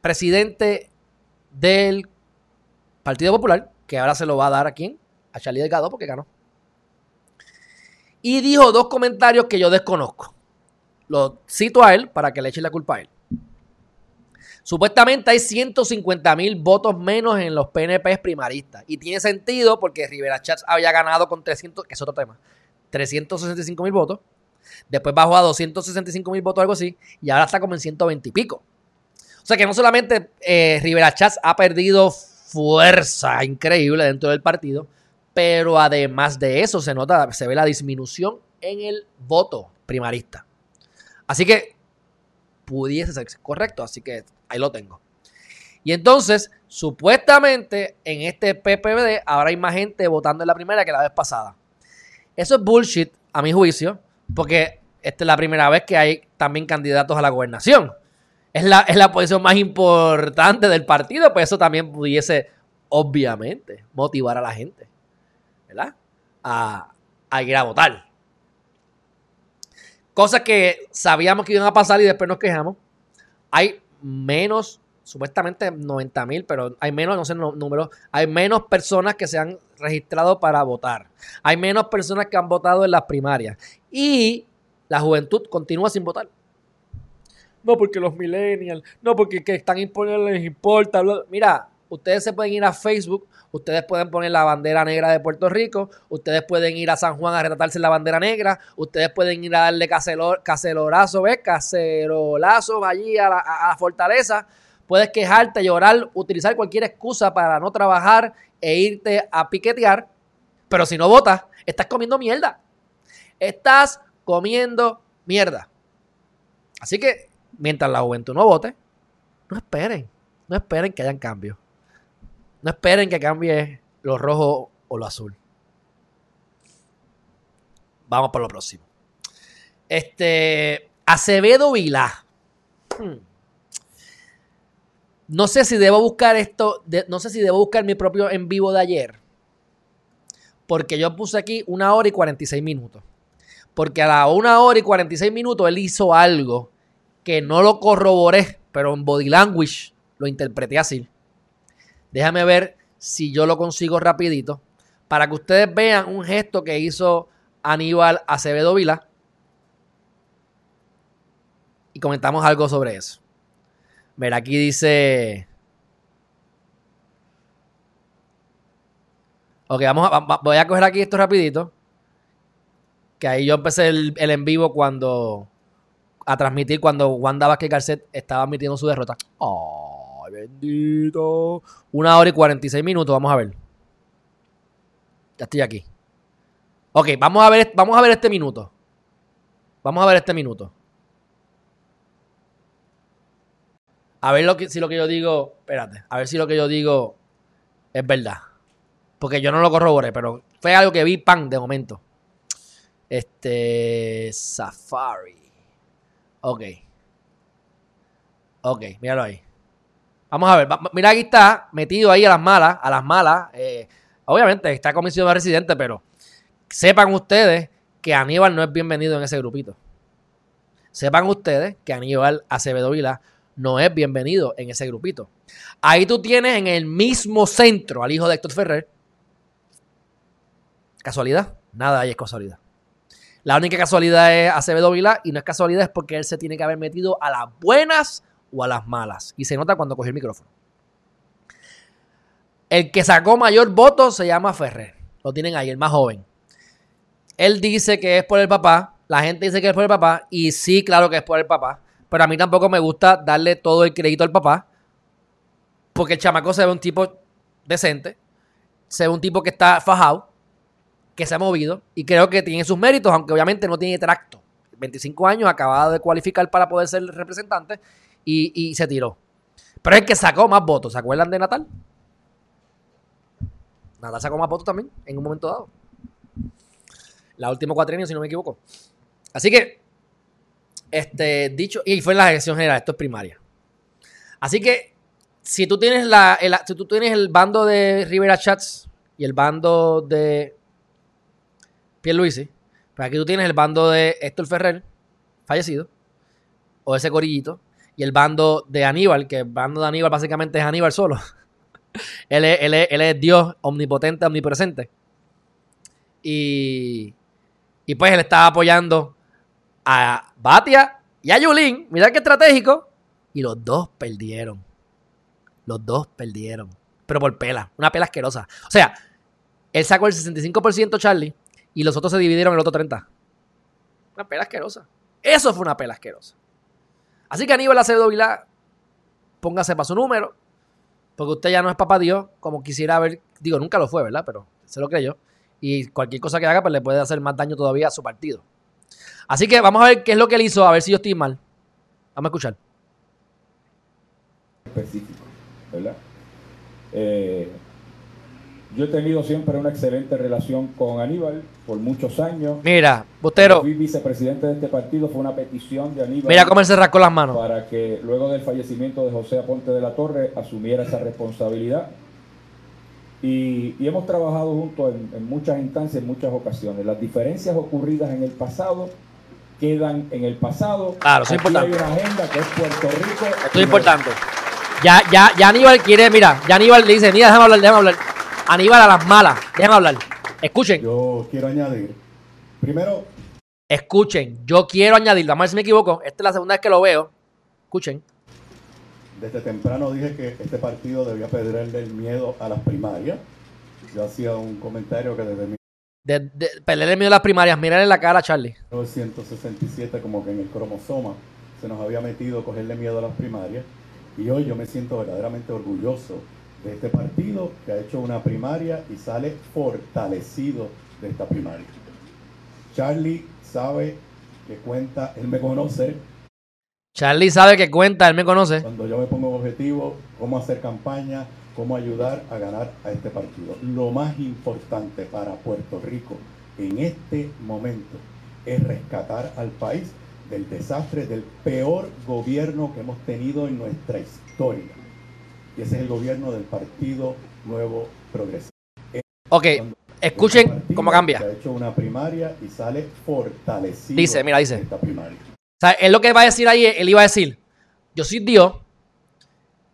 presidente del Partido Popular, que ahora se lo va a dar a quién? A Charlie Delgado porque ganó. Y dijo dos comentarios que yo desconozco. Lo cito a él para que le eche la culpa a él. Supuestamente hay 150 mil votos menos en los PNP primaristas. Y tiene sentido porque Rivera Chats había ganado con 300, que es otro tema, 365 mil votos. Después bajó a 265 mil votos, algo así. Y ahora está como en 120 y pico. O sea que no solamente eh, Rivera Chats ha perdido fuerza increíble dentro del partido, pero además de eso se nota, se ve la disminución en el voto primarista. Así que pudiese ser correcto, así que ahí lo tengo. Y entonces, supuestamente en este PPD ahora hay más gente votando en la primera que la vez pasada. Eso es bullshit, a mi juicio, porque esta es la primera vez que hay también candidatos a la gobernación. Es la, es la posición más importante del partido, pues eso también pudiese, obviamente, motivar a la gente, ¿verdad? A, a ir a votar. Cosas que sabíamos que iban a pasar y después nos quejamos. Hay menos, supuestamente 90 mil, pero hay menos, no sé números, hay menos personas que se han registrado para votar. Hay menos personas que han votado en las primarias. Y la juventud continúa sin votar. No porque los millennials, no porque que están imponiendo les importa. Mira, ustedes se pueden ir a Facebook, ustedes pueden poner la bandera negra de Puerto Rico, ustedes pueden ir a San Juan a retratarse la bandera negra, ustedes pueden ir a darle cacerorazo, ¿ves? Cacerolazo allí a la, fortaleza. Puedes quejarte, llorar, utilizar cualquier excusa para no trabajar e irte a piquetear, pero si no votas, estás comiendo mierda. Estás comiendo mierda. Así que mientras la juventud no vote, no esperen, no esperen que hayan cambios. No esperen que cambie lo rojo o lo azul. Vamos por lo próximo. Este. Acevedo Vilá. Hmm. No sé si debo buscar esto. no sé si debo buscar mi propio en vivo de ayer. Porque yo puse aquí una hora y 46 minutos. Porque a la una hora y 46 minutos él hizo algo que no lo corroboré, pero en body language lo interpreté así. Déjame ver si yo lo consigo rapidito para que ustedes vean un gesto que hizo Aníbal Acevedo Vila y comentamos algo sobre eso. Mira, aquí dice... Ok, vamos a, voy a coger aquí esto rapidito. Que ahí yo empecé el, en vivo cuando... A transmitir cuando Wanda Vázquez Garcet estaba admitiendo su derrota. Oh bendito. Una hora y 46 minutos, vamos a ver. Ya estoy aquí. Ok, vamos a ver, vamos a ver este minuto. Vamos a ver este minuto. A ver si lo que yo digo. Espérate. A ver si lo que yo digo es verdad. Porque yo no lo corroboré, pero fue algo que vi pan de momento. Este. Safari. Ok. Ok, míralo ahí. Vamos a ver, mira aquí está metido ahí a las malas, a las malas. Eh, obviamente está comisionado residente, pero sepan ustedes que Aníbal no es bienvenido en ese grupito. Sepan ustedes que Aníbal Acevedo Vila no es bienvenido en ese grupito. Ahí tú tienes en el mismo centro al hijo de Héctor Ferrer. ¿Casualidad? Nada ahí es casualidad. La única casualidad es Acevedo Vilá y no es casualidad es porque él se tiene que haber metido a las buenas o a las malas. Y se nota cuando cogió el micrófono. El que sacó mayor voto se llama Ferrer. Lo tienen ahí, el más joven. Él dice que es por el papá. La gente dice que es por el papá. Y sí, claro que es por el papá. Pero a mí tampoco me gusta darle todo el crédito al papá. Porque el chamaco se ve un tipo decente. Se ve un tipo que está fajado. Que se ha movido. Y creo que tiene sus méritos, aunque obviamente no tiene tracto. 25 años, acabado de cualificar para poder ser representante. Y, y se tiró. Pero es el que sacó más votos. ¿Se acuerdan de Natal? Natal sacó más votos también en un momento dado. La última cuatrienio, si no me equivoco. Así que, este, dicho, y fue en la elección general, esto es primaria. Así que, si tú tienes la, el, si tú tienes el bando de Rivera Chats y el bando de Pierluisi, pues aquí tú tienes el bando de Héctor Ferrer, fallecido, o ese corillito, y el bando de Aníbal, que el bando de Aníbal básicamente es Aníbal solo. él, es, él, es, él, es, Dios omnipotente, omnipresente. Y, y pues él estaba apoyando a Batia y a Yulín. Mira qué estratégico. Y los dos perdieron. Los dos perdieron. Pero por pela. Una pela asquerosa. O sea, él sacó el 65% Charlie y los otros se dividieron el otro 30%. Una pela asquerosa. Eso fue una pela asquerosa. Así que Aníbal Acevedo Vilá, póngase para su número. Porque usted ya no es papá Dios, como quisiera ver. Digo, nunca lo fue, ¿verdad? Pero se lo creyó. Y cualquier cosa que haga, pues le puede hacer más daño todavía a su partido. Así que vamos a ver qué es lo que él hizo, a ver si yo estoy mal. Vamos a escuchar. Específico, ¿verdad? Eh, yo he tenido siempre una excelente relación con Aníbal por muchos años. Mira, Botero. Fui vicepresidente de este partido, fue una petición de Aníbal. Mira cómo él se rascó las manos. Para que luego del fallecimiento de José Aponte de la Torre asumiera esa responsabilidad. Y, y, hemos trabajado juntos en, en, muchas instancias, en muchas ocasiones. Las diferencias ocurridas en el pasado quedan en el pasado. Claro, eso es importante. Hay una agenda que es Puerto Rico. Esto es importante. Ya, ya, ya Aníbal quiere, mira, ya Aníbal le dice, mira, déjame hablar, déjame hablar. Aníbal a las malas, déjame hablar. Escuchen. Yo quiero añadir, primero. Escuchen, yo quiero añadir, ver si me equivoco, esta es la segunda vez que lo veo. Escuchen. Desde temprano dije que este partido debía perderle el miedo a las primarias. Yo hacía un comentario que desde mi... De, de, perderle el miedo a las primarias, mirarle la cara Charlie. 1967 como que en el cromosoma se nos había metido cogerle miedo a las primarias. Y hoy yo me siento verdaderamente orgulloso de este partido que ha hecho una primaria y sale fortalecido de esta primaria. Charlie sabe que cuenta, él me conoce. Charlie sabe que cuenta, él me conoce. Cuando yo me pongo objetivo, cómo hacer campaña, cómo ayudar a ganar a este partido. Lo más importante para Puerto Rico en este momento es rescatar al país del desastre, del peor gobierno que hemos tenido en nuestra historia y ese es el gobierno del Partido Nuevo Progresista. Ok, escuchen cómo cambia. Ha hecho una primaria y sale fortalecido. Dice, mira, dice. Esta primaria. O sea, él lo que va a decir ahí, él iba a decir, yo soy Dios,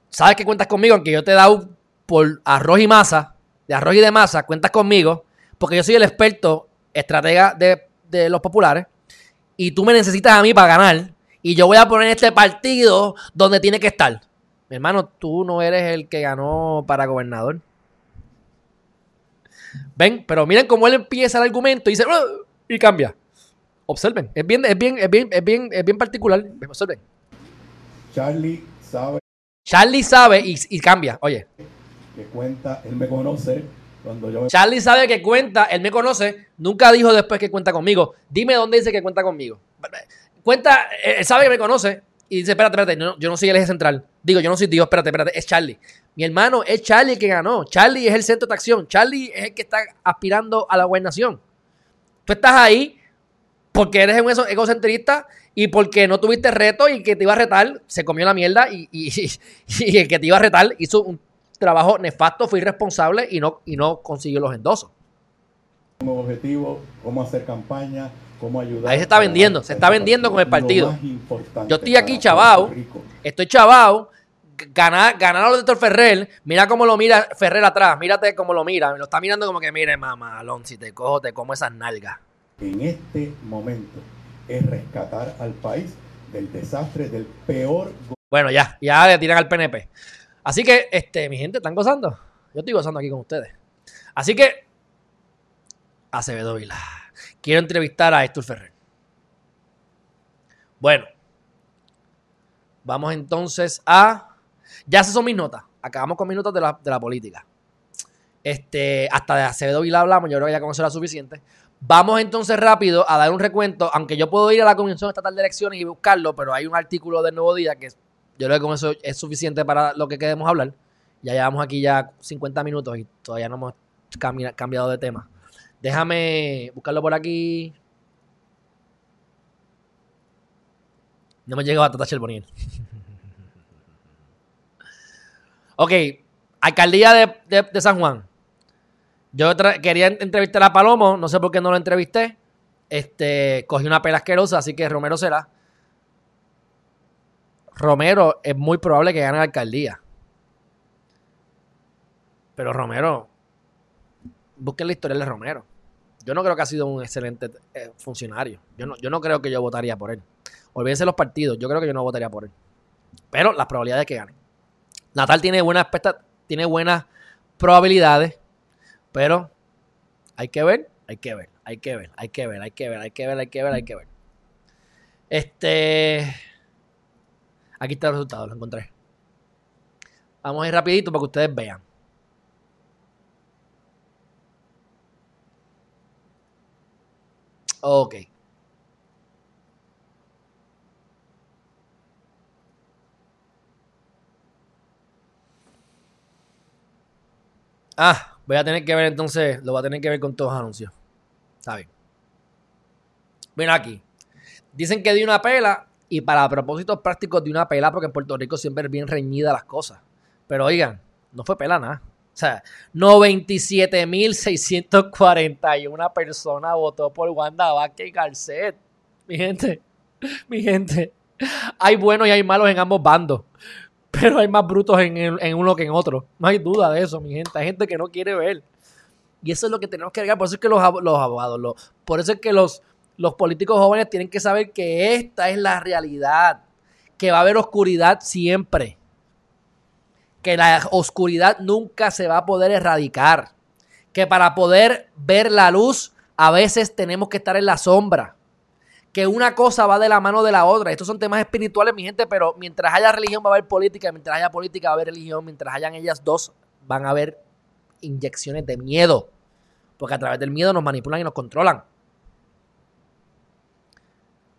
sabes que cuentas conmigo, aunque yo te he dado por arroz y masa, de arroz y de masa, cuentas conmigo, porque yo soy el experto estratega de, de los populares, y tú me necesitas a mí para ganar, y yo voy a poner este partido donde tiene que estar. Mi hermano, tú no eres el que ganó para gobernador. Ven, pero miren cómo él empieza el argumento y dice y cambia. Observen, es bien, es bien, es bien, es bien, es bien particular. Observen. Charlie sabe. Charlie sabe y, y cambia. Oye. Que cuenta, él me conoce. Cuando yo me... Charlie sabe que cuenta, él me conoce. Nunca dijo después que cuenta conmigo. Dime dónde dice que cuenta conmigo. Cuenta, él sabe que me conoce y dice, espérate, espérate, no, yo no soy el eje central. Digo, yo no soy Dios, espérate, espérate, es Charlie. Mi hermano, es Charlie el que ganó. Charlie es el centro de acción. Charlie es el que está aspirando a la gobernación. Tú estás ahí porque eres un egocentrista y porque no tuviste reto y que te iba a retar, se comió la mierda y, y, y, el que te iba a retar hizo un trabajo nefasto, fue irresponsable y no, y no consiguió los endosos. Como objetivo, cómo hacer campaña, cómo ayudar. Ahí se está vendiendo, se está vendiendo con el partido. Yo estoy aquí chavao, estoy chavao, ganar, ganar a los de Ferrer, mira cómo lo mira Ferrer atrás, mírate cómo lo mira, lo está mirando como que, mire, mamalón, si te cojo, te como esas nalgas. en este momento es rescatar al país del desastre, del peor Bueno, ya, ya le tiran al PNP. Así que, este, mi gente, ¿están gozando? Yo estoy gozando aquí con ustedes. Así que, Acevedo Vila. Quiero entrevistar a Héctor Ferrer. Bueno, vamos entonces a. Ya esas son mis notas. Acabamos con mis notas de la, de la política. Este, hasta de Acevedo Vila hablamos, yo creo que ya con eso era suficiente. Vamos entonces rápido a dar un recuento, aunque yo puedo ir a la Comisión Estatal de Elecciones y buscarlo, pero hay un artículo del Nuevo Día que yo creo que con eso es suficiente para lo que queremos hablar. Ya llevamos aquí ya 50 minutos y todavía no hemos cambi- cambiado de tema. Déjame buscarlo por aquí. No me llegado a Tata Charboniel. ok, alcaldía de, de- de San Juan. Yo quería entrevistar a Palomo, no sé por qué no lo entrevisté. Este, cogí una pela asquerosa, así que Romero será. Romero es muy probable que gane la alcaldía. Pero Romero, busquen la historia de Romero. Yo no creo que ha sido un excelente eh, funcionario. Yo no, yo no creo que yo votaría por él. Olvídense los partidos, yo creo que yo no votaría por él. Pero las probabilidades de que gane. Natal tiene buenas tiene buenas probabilidades, pero hay que ver, hay que ver, hay que ver, hay que ver, hay que ver, hay que ver, hay que ver, hay que ver. Este Aquí está el resultado, lo encontré. Vamos a ir rapidito para que ustedes vean. Ok. Ah, voy a tener que ver entonces, lo voy a tener que ver con todos los anuncios. Está bien. Mira aquí. Dicen que di una pela y para propósitos prácticos di una pela porque en Puerto Rico siempre es bien reñida las cosas. Pero oigan, no fue pela nada. O sea, 97.641 personas votó por Wanda Vázquez y Garcet. Mi gente, mi gente. Hay buenos y hay malos en ambos bandos. Pero hay más brutos en, en uno que en otro. No hay duda de eso, mi gente. Hay gente que no quiere ver. Y eso es lo que tenemos que agregar. Por eso es que los, los abogados, por eso es que los, los políticos jóvenes tienen que saber que esta es la realidad. Que va a haber oscuridad siempre. Que la oscuridad nunca se va a poder erradicar. Que para poder ver la luz, a veces tenemos que estar en la sombra. Que una cosa va de la mano de la otra. Estos son temas espirituales, mi gente, pero mientras haya religión va a haber política, mientras haya política va a haber religión, mientras hayan ellas dos van a haber inyecciones de miedo. Porque a través del miedo nos manipulan y nos controlan.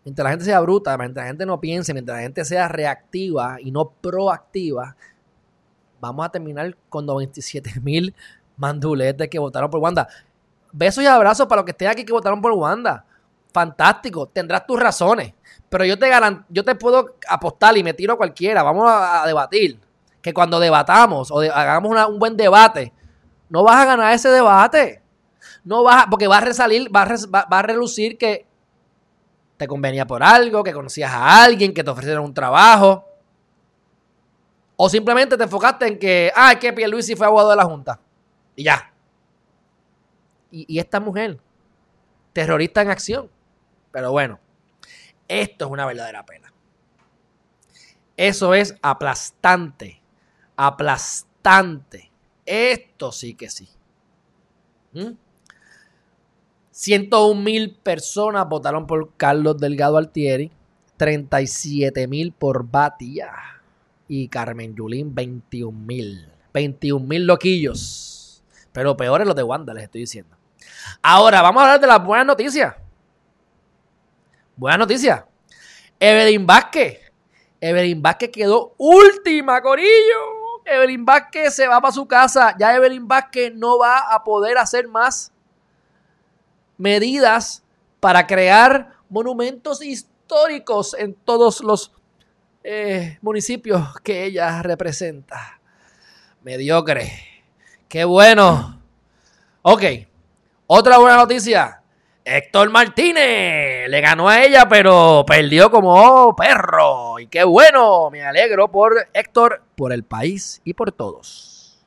Mientras la gente sea bruta, mientras la gente no piense, mientras la gente sea reactiva y no proactiva, vamos a terminar con 97 mil manduletes que votaron por Wanda. Besos y abrazos para los que estén aquí que votaron por Wanda. Fantástico, tendrás tus razones. Pero yo te garan- yo te puedo apostar y me tiro a cualquiera. Vamos a, debatir. Que cuando debatamos o de- hagamos un buen debate, no vas a ganar ese debate. No vas a- porque va a resalir, va a, res- va a relucir que te convenía por algo, que conocías a alguien, que te ofrecieron un trabajo. O simplemente te enfocaste en que, ah, es que Pierluisi fue abogado de la Junta. Y ya. Y, y esta mujer, terrorista en acción. Pero bueno, esto es una verdadera pena. Eso es aplastante. Aplastante. Esto sí que sí. ¿Mm? 101 mil personas votaron por Carlos Delgado Altieri. 37 mil por Batia. Y Carmen Yulín, 21 mil. 21 mil loquillos. Pero peores los de Wanda, les estoy diciendo. Ahora, vamos a hablar de las buenas noticias. Buenas noticias. Evelyn Vázquez. Evelyn Vázquez quedó última, Corillo. Evelyn Vázquez se va para su casa. Ya Evelyn Vázquez no va a poder hacer más medidas para crear monumentos históricos en todos los eh, municipios que ella representa. Mediocre. Qué bueno. Ok. Otra buena noticia. Héctor Martínez le ganó a ella, pero perdió como perro. Y qué bueno, me alegro por Héctor, por el país y por todos.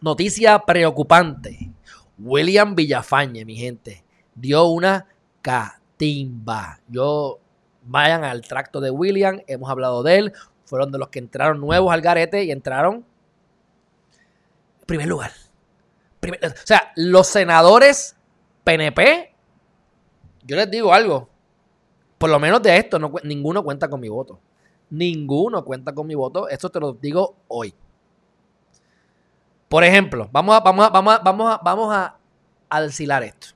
Noticia preocupante. William Villafañe, mi gente, dio una catimba. Yo, vayan al tracto de William, hemos hablado de él. Fueron de los que entraron nuevos al garete y entraron en primer lugar. O sea, los senadores PNP, yo les digo algo. Por lo menos de esto, no ninguno cuenta con mi voto. Ninguno cuenta con mi voto. Esto te lo digo hoy. Por ejemplo, vamos a, vamos vamos vamos a, a, a esto.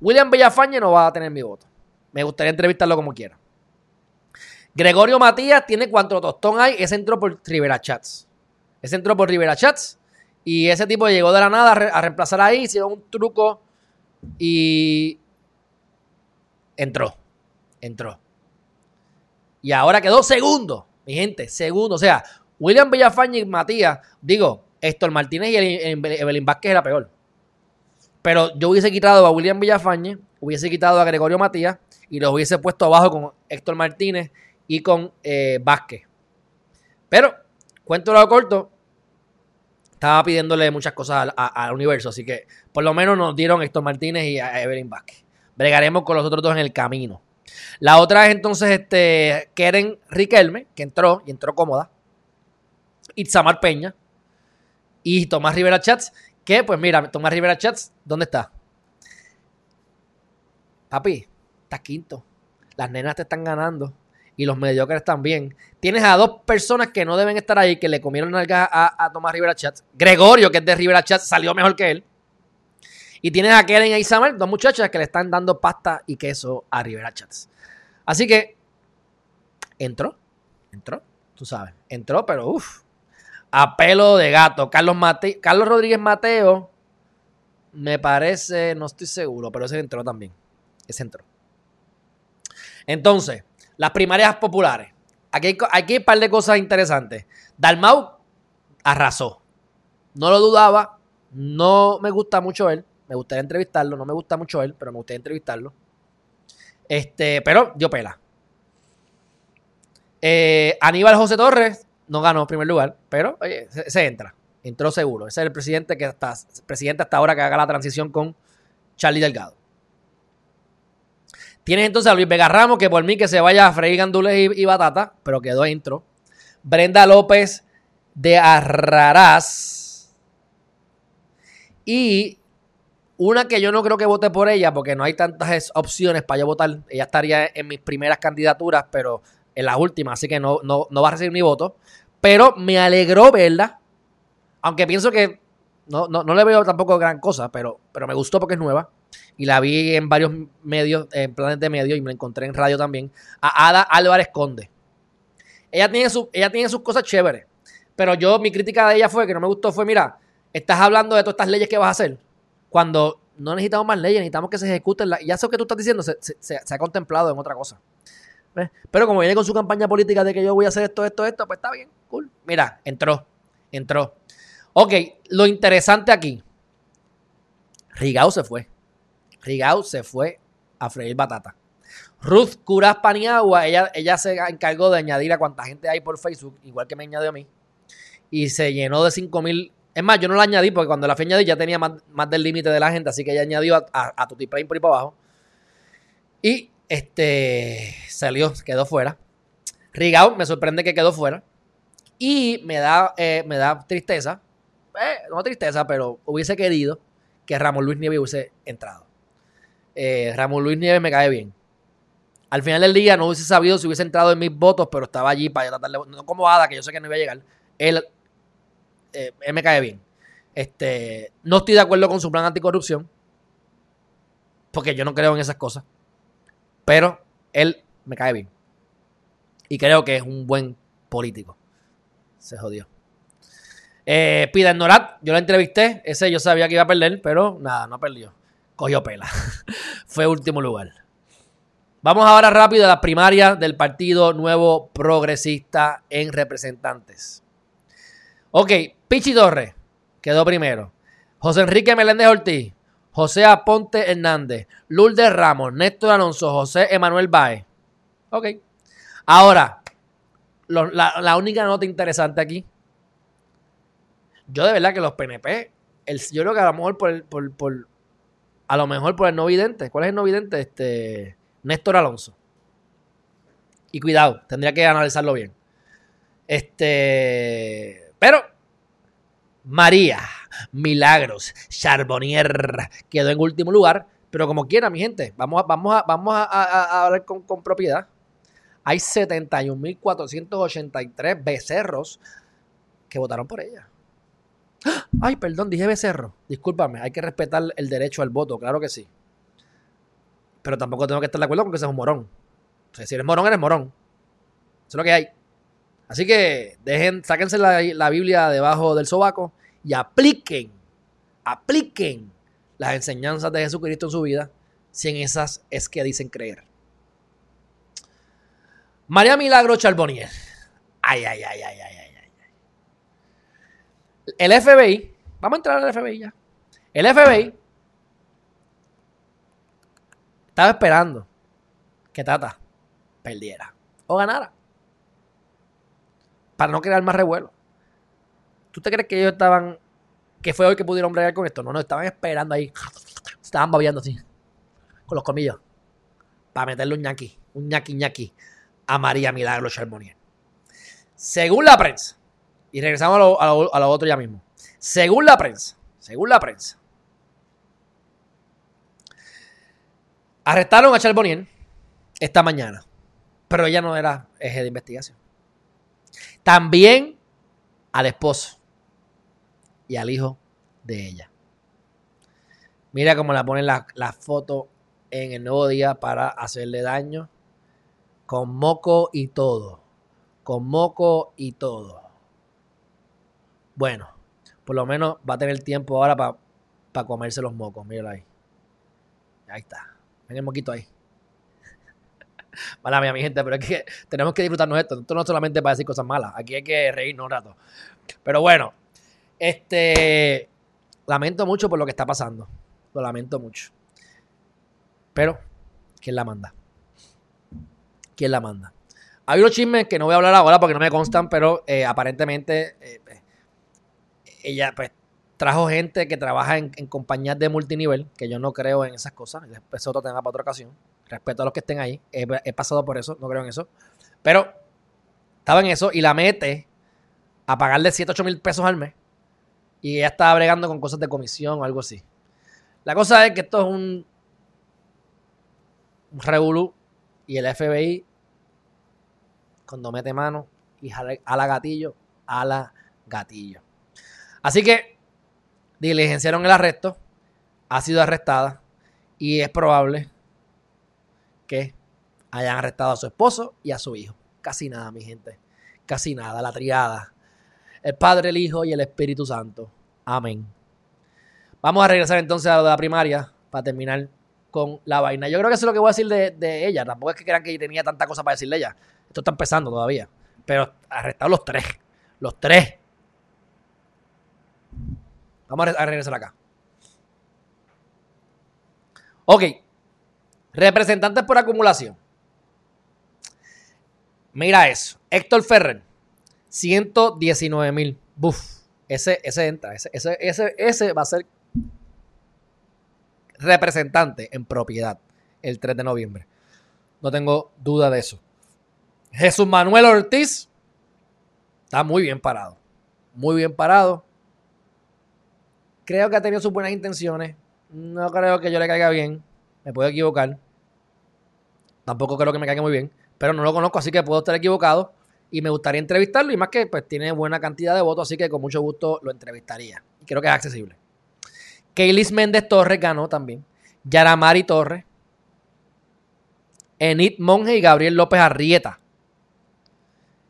William Villafañe no va a tener mi voto. Me gustaría entrevistarlo como quiera. Gregorio Matías tiene cuánto tostón hay. Ese entró por Rivera Chats. Ese entró por Rivera Chats. Y ese tipo llegó de la nada a, a reemplazar ahí. Hicieron un truco y entró. Entró. Y ahora quedó segundo. Mi gente, segundo. O sea, William Villafañe y Matías, digo, Héctor Martínez y el- el- Evelyn Vázquez era peor. Pero yo hubiese quitado a William Villafañe, hubiese quitado a Gregorio Matías y los hubiese puesto abajo con Héctor Martínez y con eh, Vázquez. Pero, cuento lo corto, estaba pidiéndole muchas cosas al, universo, así que por lo menos nos dieron Héctor Martínez y a Evelyn Vázquez. Bregaremos con los otros dos en el camino. La otra es entonces este, Keren Riquelme, que entró y entró cómoda. Itzamar Peña y Tomás Rivera Chats, que pues mira, Tomás Rivera Chats, ¿dónde está? Papi, está quinto. Las nenas te están ganando y los mediocres también. Tienes a dos personas que no deben estar ahí, que le comieron nalgas a, a Tomás Rivera Chats. Gregorio, que es de Rivera Chats, salió mejor que él. Y tienes a Keren y Isabel, dos muchachas que le están dando pasta y queso a Rivera Chats. Así que entró, entró, tú sabes, entró, pero uff, a pelo de gato. Carlos, Mate Carlos Rodríguez Mateo, me parece, no estoy seguro, pero ese entró también. Ese entró. Entonces, las primarias populares. Aquí hay, aquí un par de cosas interesantes. Dalmau arrasó. No lo dudaba. No me gusta mucho él. Me gustaría entrevistarlo. No me gusta mucho él, pero me gustaría entrevistarlo. Este, pero dio pela. Eh, Aníbal José Torres no ganó en primer lugar, pero se entra. Entró seguro. Ese es el presidente que hasta, presidente hasta ahora que haga la transición con Charlie Delgado. Tienes entonces a Luis Vega Ramos, que por mí que se vaya a freír gandules y, batata, pero quedó dentro. Brenda López de Arrarás. Y una que yo no creo que vote por ella, porque no hay tantas es- opciones para yo votar. Ella estaría en mis primeras candidaturas, pero en las últimas, así que no, no, no va a recibir mi voto. Pero me alegró verla, aunque pienso que no, no, no le veo tampoco gran cosa, pero, pero me gustó porque es nueva. Y la vi en varios medios, en planes de medios, y me la encontré en radio también. A Ada Álvarez Conde. Ella tiene, su, ella tiene sus cosas chéveres. Pero yo, mi crítica de ella fue que no me gustó, fue, mira, estás hablando de todas estas leyes que vas a hacer. Cuando no necesitamos más leyes, necesitamos que se ejecuten. La, ya eso que tú estás diciendo se, se- ha contemplado en otra cosa. Pero como viene con su campaña política de que yo voy a hacer esto, esto, esto, pues está bien, cool. Mira, entró, entró. Ok, lo interesante aquí. Rigao se fue. Rigao se fue a freír batata. Ruth Curas Paniagua, ella, ella se encargó de añadir a cuánta gente hay por Facebook, igual que me añadió a mí. Y se llenó de 5 mil. Es más, yo no la añadí porque cuando la fui a añadir ya tenía más, más del límite de la gente, así que ella añadió a, a, a por ahí para abajo. Y este salió, quedó fuera. Rigao, me sorprende que quedó fuera. Y me da, eh, me da tristeza, eh, no tristeza, pero hubiese querido que Ramón Luis Nieves hubiese entrado. Eh, Ramón Luis Nieves me cae bien. Al final del día no hubiese sabido si hubiese entrado en mis votos, pero estaba allí para yo tratarle, no como Ada, que yo sé que no iba a llegar. Él, eh, él me cae bien. Este, no estoy de acuerdo con su plan anticorrupción, porque yo no creo en esas cosas. Pero él me cae bien. Y creo que es un buen político. Se jodió. Eh, Pida Norat, yo lo entrevisté. Ese yo sabía que iba a perder, pero nada, no perdió. Cogió pela. Fue último lugar. Vamos ahora rápido a la primaria del Partido Nuevo Progresista en representantes. Ok, Pichi Torres quedó primero. José Enrique Meléndez Ortiz, José Aponte Hernández, Lourdes Ramos, Néstor Alonso, José Emanuel Baez. Ok. Ahora, la, única nota interesante aquí. Yo de verdad que los PNP, el, yo creo que a lo mejor por, por- a lo mejor por el no vidente. ¿Cuál es el no vidente? Este, Néstor Alonso. Y cuidado, tendría que analizarlo bien. Este, pero María Milagros Charbonnier quedó en último lugar, pero como quiera, mi gente, vamos a, vamos a, vamos a, hablar con propiedad. Hay 71.483 becerros que votaron por ella. Ay, perdón, dije becerro. Discúlpame, hay que respetar el derecho al voto, claro que sí. Pero tampoco tengo que estar de acuerdo con que seas un morón. O sea, si eres morón, eres morón. Eso es lo que hay. Así que dejen, sáquense la, la Biblia debajo del sobaco y apliquen, apliquen las enseñanzas de Jesucristo en su vida, si en esas es que dicen creer. María Milagro Charbonnier. Ay, ay, ay, ay, ay. El FBI, vamos a entrar al FBI ya. El FBI estaba esperando que Tata perdiera o ganara para no crear más revuelo. ¿Tú te crees que ellos estaban, que fue hoy que pudieron bregar con esto? No, no, estaban esperando ahí. Estaban babeando así, con los colmillos, para meterle un ñaqui, un ñaqui ñaqui a María Milagro Charbonnier. Según la prensa, y regresamos a lo, a otro ya mismo. Según la prensa, según la prensa, arrestaron a Charbonnier esta mañana, pero ella no era eje de investigación. También al esposo y al hijo de ella. Mira cómo la ponen la, la foto en el nuevo día para hacerle daño. Con moco y todo. Con moco y todo. Bueno, por lo menos va a tener tiempo ahora para comerse los mocos. Míralo ahí. Ahí está. Ven el moquito ahí. Mala mía, mi gente, pero es que tenemos que disfrutarnos de esto. Esto no es solamente para decir cosas malas. Aquí hay que reírnos un rato. Pero bueno, este. Lamento mucho por lo que está pasando. Lo lamento mucho. Pero, ¿quién la manda? ¿Quién la manda? Hay unos chismes que no voy a hablar ahora porque no me constan, pero eh, aparentemente eh, eh, ella pues trajo gente que trabaja en, en compañías de multinivel, que yo no creo en esas cosas. Es otro tema para otra ocasión. Respeto a los que estén ahí. He, he pasado por eso, no creo en eso. Pero estaba en eso y la mete a pagarle 7, 8 mil pesos al mes. Y ella estaba bregando con cosas de comisión o algo así. La cosa es que esto es un, un revolú y el FBI cuando mete mano y jala, ala gatillo, ala gatillo. Así que diligenciaron el arresto, ha sido arrestada y es probable que hayan arrestado a su esposo y a su hijo. Casi nada, mi gente. Casi nada, la triada. El Padre, el Hijo y el Espíritu Santo. Amén. Vamos a regresar entonces a la primaria para terminar con la vaina. Yo creo que eso es lo que voy a decir de, ella. Tampoco es que crean que tenía tanta cosa para decirle ella. Esto está empezando todavía. Pero arrestados los tres. Los tres. Vamos a, re- a regresar acá. Ok. Representantes por acumulación. Mira eso. Héctor Ferrer. 119 mil. Buf. Ese, ese entra. Ese, ese, ese, ese va a ser representante en propiedad el 3 de noviembre. No tengo duda de eso. Jesús Manuel Ortiz está muy bien parado. Muy bien parado. Creo que ha tenido sus buenas intenciones. No creo que yo le caiga bien. Me puedo equivocar. Tampoco creo que me caiga muy bien. Pero no lo conozco, así que puedo estar equivocado. Y me gustaría entrevistarlo. Y más que pues tiene buena cantidad de votos, así que con mucho gusto lo entrevistaría. Y creo que es accesible. Keilis Méndez Torres ganó también. Yaramari Torres. Enid Monge y Gabriel López Arrieta.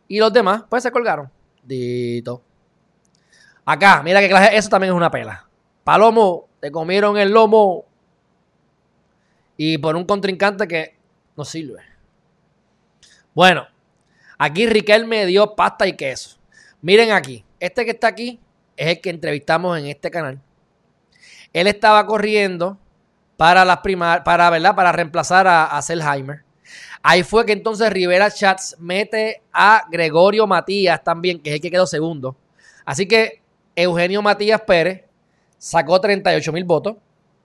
Y los demás, pues se colgaron. Dito. Acá, mira que clase. Eso también es una pela. Palomo, te comieron el lomo. Y por un contrincante que no sirve. Bueno, aquí Riquel me dio pasta y queso. Miren aquí. Este que está aquí es el que entrevistamos en este canal. Él estaba corriendo para las primar para, ¿verdad? Para reemplazar a, a Selheimer. Ahí fue que entonces Rivera Chats mete a Gregorio Matías también, que es el que quedó segundo. Así que Eugenio Matías Pérez sacó 38 mil votos.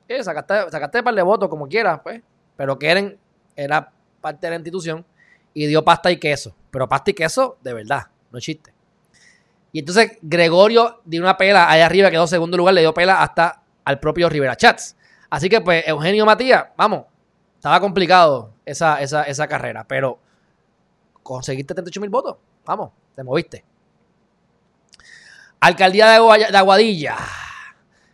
Eh, sacaste, sacaste un par de votos como quieras, pues. Pero que era parte de la institución y dio pasta y queso. Pero pasta y queso de verdad, no chiste. Y entonces Gregorio dio una pela allá arriba, quedó segundo lugar, le dio pela hasta al propio Rivera Chats. Así que pues Eugenio Matías, vamos, estaba complicado esa, esa, esa carrera, pero conseguiste 38 mil votos, vamos, te moviste. Alcaldía de, Aguadilla.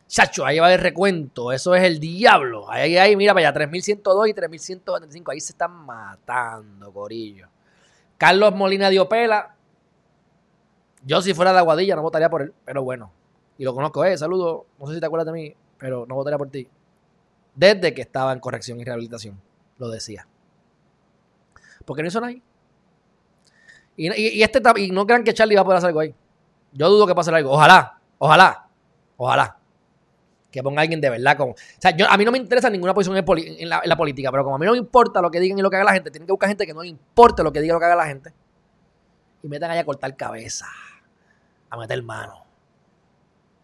Chacho, ahí va el recuento. Eso es el diablo. Ahí, ahí, mira para allá, 3102 y 3125. Ahí se están matando, Corillo. Carlos Molina dio pela. Yo, si fuera de Aguadilla, no votaría por él, pero bueno. Y lo conozco, eh. Saludo. No sé si te acuerdas de mí, pero no votaría por ti. Desde que estaba en corrección y rehabilitación. Lo decía. Porque no hizo nada ahí. Y, y, este, y no crean que Charlie va a poder hacer algo ahí. Yo dudo que pase algo. Ojalá, ojalá, ojalá. Que ponga alguien de verdad como. O sea, yo, a mí no me interesa ninguna posición en, la, política, pero como a mí no me importa lo que digan y lo que haga la gente, tienen que buscar gente que no le importe lo que diga y lo que haga la gente. Y metan ahí a cortar cabeza, a meter mano.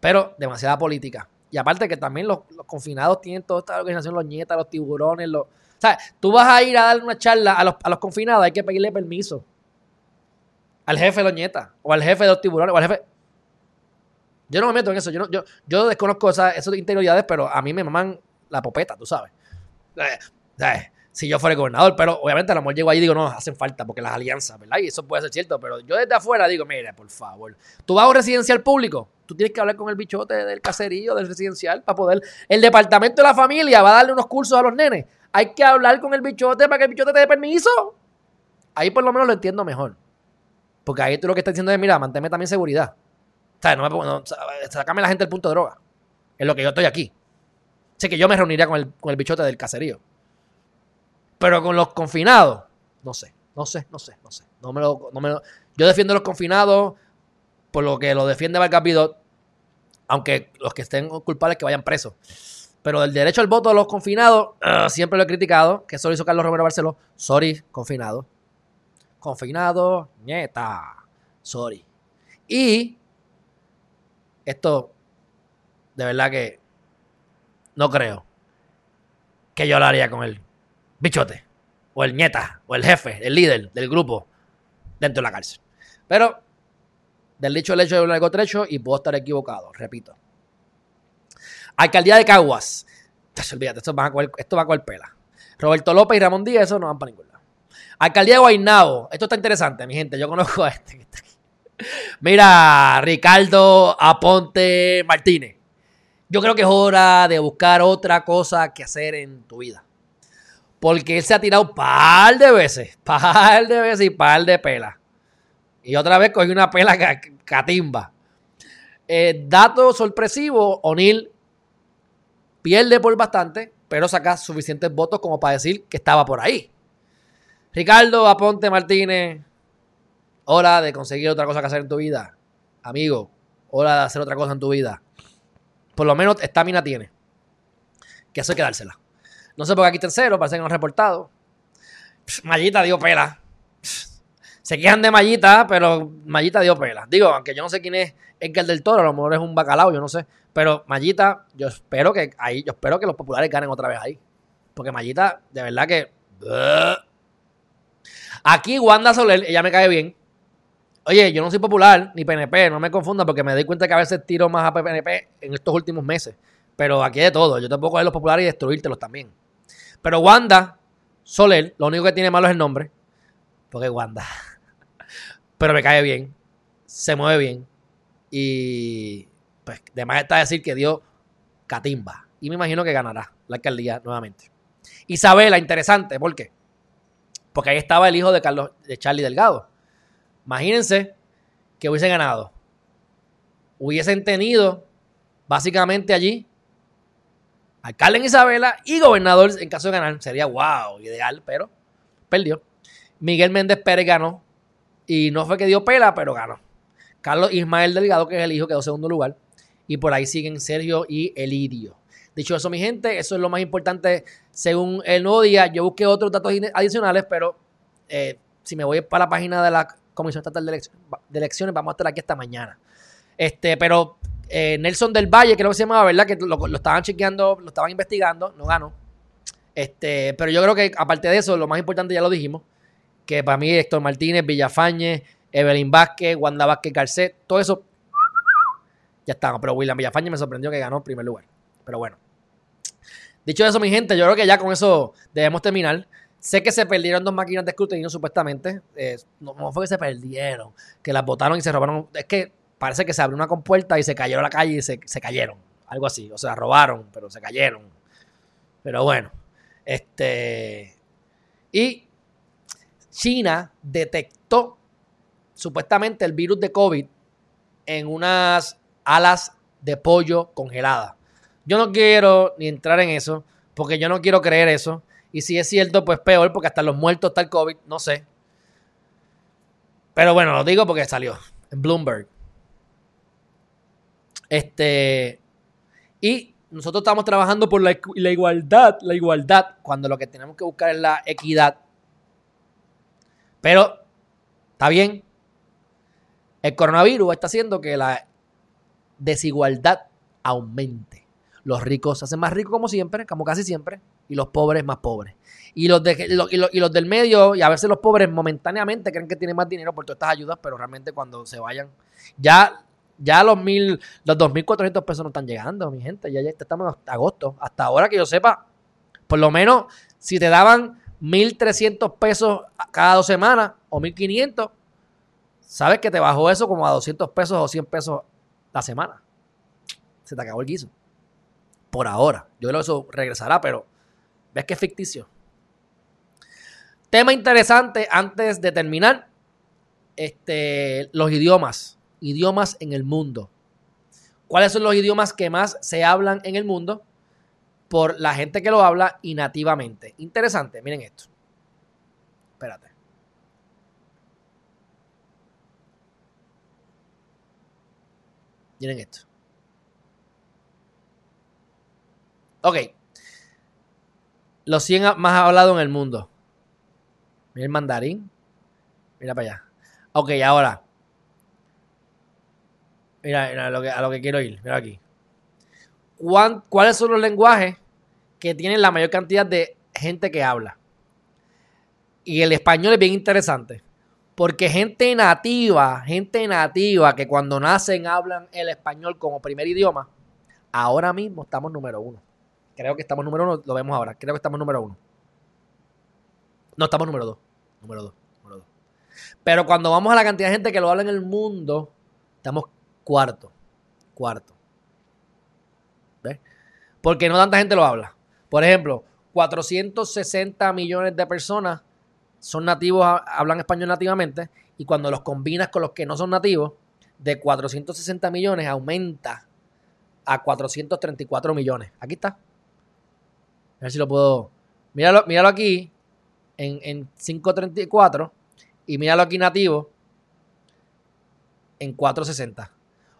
Pero demasiada política. Y aparte que también los, confinados tienen toda esta organización, los nietas, los tiburones, los. O sea, tú vas a ir a darle una charla a los, a los confinados, hay que pedirle permiso al jefe de Doñeta, o al jefe de los tiburones, o al jefe. Yo no me meto en eso, yo, yo, yo desconozco esas, esas interioridades, pero a mí me maman la popeta, tú sabes. Eh, eh, si yo fuera gobernador, pero obviamente a lo mejor llego ahí y digo, no, hacen falta porque las alianzas, ¿verdad? Y eso puede ser cierto, pero yo desde afuera digo, mira, por favor, tú vas a un residencial público, tú tienes que hablar con el bichote del caserío, del residencial, para poder. El departamento de la familia va a darle unos cursos a los nenes. Hay que hablar con el bichote para que el bichote te dé permiso. Ahí por lo menos lo entiendo mejor. Porque ahí tú lo que estás diciendo es, mira, manténme también seguridad. Sea, no me no, sacame la gente del punto de droga. Es lo que yo estoy aquí. Sé que yo me reuniría con el, con el bichote del caserío. Pero con los confinados, no sé, no sé, no sé, no sé. No me lo, no me yo defiendo a los confinados por lo que lo defiende Vargas aunque los que estén culpables que vayan presos. Pero el derecho al voto de los confinados, ah, siempre lo he criticado, que eso lo hizo Carlos Romero Barceló. Sorry, confinado confinado, nieta, sorry. Y esto, de verdad que no creo que yo lo haría con el bichote, o el nieta, o el jefe, el líder del grupo dentro de la cárcel. Pero del dicho el hecho de un largo trecho y puedo estar equivocado, repito. Alcaldía de Caguas. Olvídate, esto va a coger, esto va a coger pela. Roberto López y Ramón Díaz, eso no van para ningún lado. Alcaldía de Guaynabo. Esto está interesante, mi gente. Yo conozco a este que está aquí. Mira, Ricardo Aponte Martínez. Yo creo que es hora de buscar otra cosa que hacer en tu vida. Porque él se ha tirado par de veces, par de veces y par de pelas. Y otra vez cogió una pela catimba. Eh, dato sorpresivo, O'Neill pierde por bastante, pero saca suficientes votos como para decir que estaba por ahí. Ricardo Aponte Martínez, hora de conseguir otra cosa que hacer en tu vida. Amigo, hora de hacer otra cosa en tu vida. Por lo menos estamina tiene. Que eso hay que dársela. No sé por qué aquí tercero, parece que no han reportado. Mallita dio pela. Se quejan de Mallita, pero Mallita dio pela. Digo, aunque yo no sé quién es Edgar del Toro, a lo mejor es un bacalao, yo no sé. Pero Mallita, yo espero que ahí, yo espero que los populares ganen otra vez ahí. Porque Mallita, de verdad que. Aquí Wanda Soler, ella me cae bien. Oye, yo no soy popular ni PNP, no me confunda porque me doy cuenta que a veces tiro más a PNP en estos últimos meses. Pero aquí de todo. Yo puedo coger los populares y destruírtelos también. Pero Wanda Soler, lo único que tiene malo es el nombre. Porque Wanda. Pero me cae bien. Se mueve bien. Y pues, además está decir que dio catimba. Y me imagino que ganará la alcaldía nuevamente. Isabela, interesante. ¿Por qué? Porque ahí estaba el hijo de Carlos, de Charlie Delgado. Imagínense que hubiesen ganado. Hubiesen tenido básicamente allí alcalde en Isabela y gobernador en caso de ganar. Sería wow, ideal, pero perdió. Miguel Méndez Pérez ganó. Y no fue que dio pela, pero ganó. Carlos Ismael Delgado, que es el hijo, quedó segundo lugar. Y por ahí siguen Sergio y Elidio. Dicho eso, mi gente, eso es lo más importante según el nuevo día. Yo busqué otros datos adicionales, pero eh, si me voy para la página de la Comisión Estatal de Elecciones, vamos a estar aquí hasta mañana. Este, pero eh, Nelson del Valle, creo que se llamaba, ¿verdad? Que lo, estaban chequeando, lo estaban investigando, no ganó. Este, pero yo creo que aparte de eso, lo más importante ya lo dijimos, que para mí Héctor Martínez, Villafañe, Evelyn Vázquez, Wanda Vázquez Garcet, todo eso ya está. Pero William Villafañe me sorprendió que ganó en primer lugar. Pero bueno. Dicho eso, mi gente, yo creo que ya con eso debemos terminar. Sé que se perdieron dos máquinas de escrutinio, supuestamente. Eh, no, fue que se perdieron, que las botaron y se robaron. Es que parece que se abrió una compuerta y se cayeron a la calle y se, cayeron. Algo así. O sea, robaron, pero se cayeron. Pero bueno. Este. Y China detectó supuestamente el virus de COVID en unas alas de pollo congeladas. Yo no quiero ni entrar en eso, porque yo no quiero creer eso. Y si es cierto, pues peor, porque hasta los muertos está el COVID, no sé. Pero bueno, lo digo porque salió en Bloomberg. Este. Y nosotros estamos trabajando por la, la, igualdad, la igualdad, cuando lo que tenemos que buscar es la equidad. Pero, está bien. El coronavirus está haciendo que la desigualdad aumente. Los ricos se hacen más ricos como siempre, como casi siempre y los pobres más pobres. Y los, de, y, los, del medio, y a veces los pobres momentáneamente creen que tienen más dinero por todas estas ayudas, pero realmente cuando se vayan, ya, ya los mil, los 2.400 pesos no están llegando, mi gente. Ya, ya estamos en agosto. Hasta ahora que yo sepa, por lo menos si te daban 1.300 pesos cada dos semanas o 1.500, sabes que te bajó eso como a 200 pesos o 100 pesos la semana. Se te acabó el guiso. Por ahora. Yo creo que eso regresará, pero ¿Ves que es ficticio? Tema interesante antes de terminar. Este, los idiomas. Idiomas en el mundo. ¿Cuáles son los idiomas que más se hablan en el mundo? Por la gente que lo habla y nativamente. Interesante, miren esto. Espérate. Miren esto. Ok los 100 más hablados en el mundo. Mira el mandarín. Mira para allá. Ok, ahora. Mira, a, lo que, a lo que quiero ir. Mira aquí. ¿Cuáles son los lenguajes que tienen la mayor cantidad de gente que habla? Y el español es bien interesante. Porque gente nativa, gente nativa que cuando nacen hablan el español como primer idioma, ahora mismo estamos número uno. Creo que estamos número uno, lo vemos ahora. Creo que estamos número uno. No, estamos número dos. Número dos. Número dos. Pero cuando vamos a la cantidad de gente que lo habla en el mundo, estamos cuarto. Cuarto. ¿Ves? Porque no tanta gente lo habla. Por ejemplo, 460 millones de personas son nativos, hablan español nativamente, y cuando los combinas con los que no son nativos, de 460 millones aumenta a 434 millones. Aquí está. A ver si lo puedo. Míralo, míralo aquí en, en 534 y míralo aquí nativo en 460.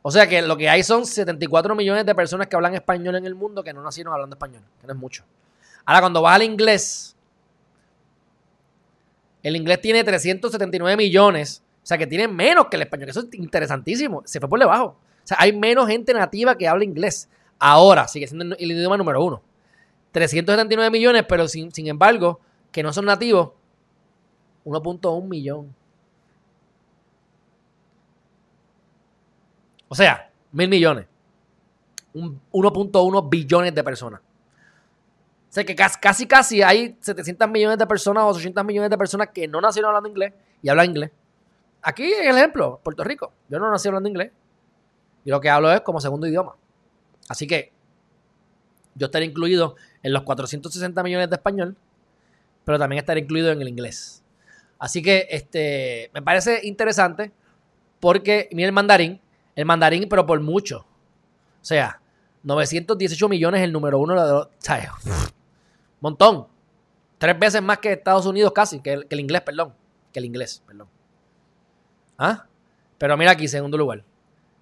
O sea que lo que hay son 74 millones de personas que hablan español en el mundo que no nacieron hablando español, que no es mucho. Ahora, cuando vas al inglés, el inglés tiene 379 millones, o sea que tiene menos que el español, eso es interesantísimo, se fue por debajo. O sea, hay menos gente nativa que habla inglés. Ahora sigue siendo el idioma número uno. 379 millones, pero sin, embargo, que no son nativos, 1.1 millón. O sea, mil millones. 1.1 billones de personas. O sea que casi, casi hay 700 millones de personas o 800 millones de personas que no nacieron hablando inglés y hablan inglés. Aquí, el ejemplo, Puerto Rico. Yo no nací hablando inglés. Y lo que hablo es como segundo idioma. Así que yo estaré incluido en los 460 millones de español, pero también estará incluido en el inglés. Así que este, me parece interesante porque, mira el mandarín, el mandarín, pero por mucho. O sea, 918 millones el número uno de los. montón. Tres veces más que Estados Unidos casi, que el, que el inglés, perdón. Que el inglés, perdón. ¿Ah? Pero mira aquí, segundo lugar.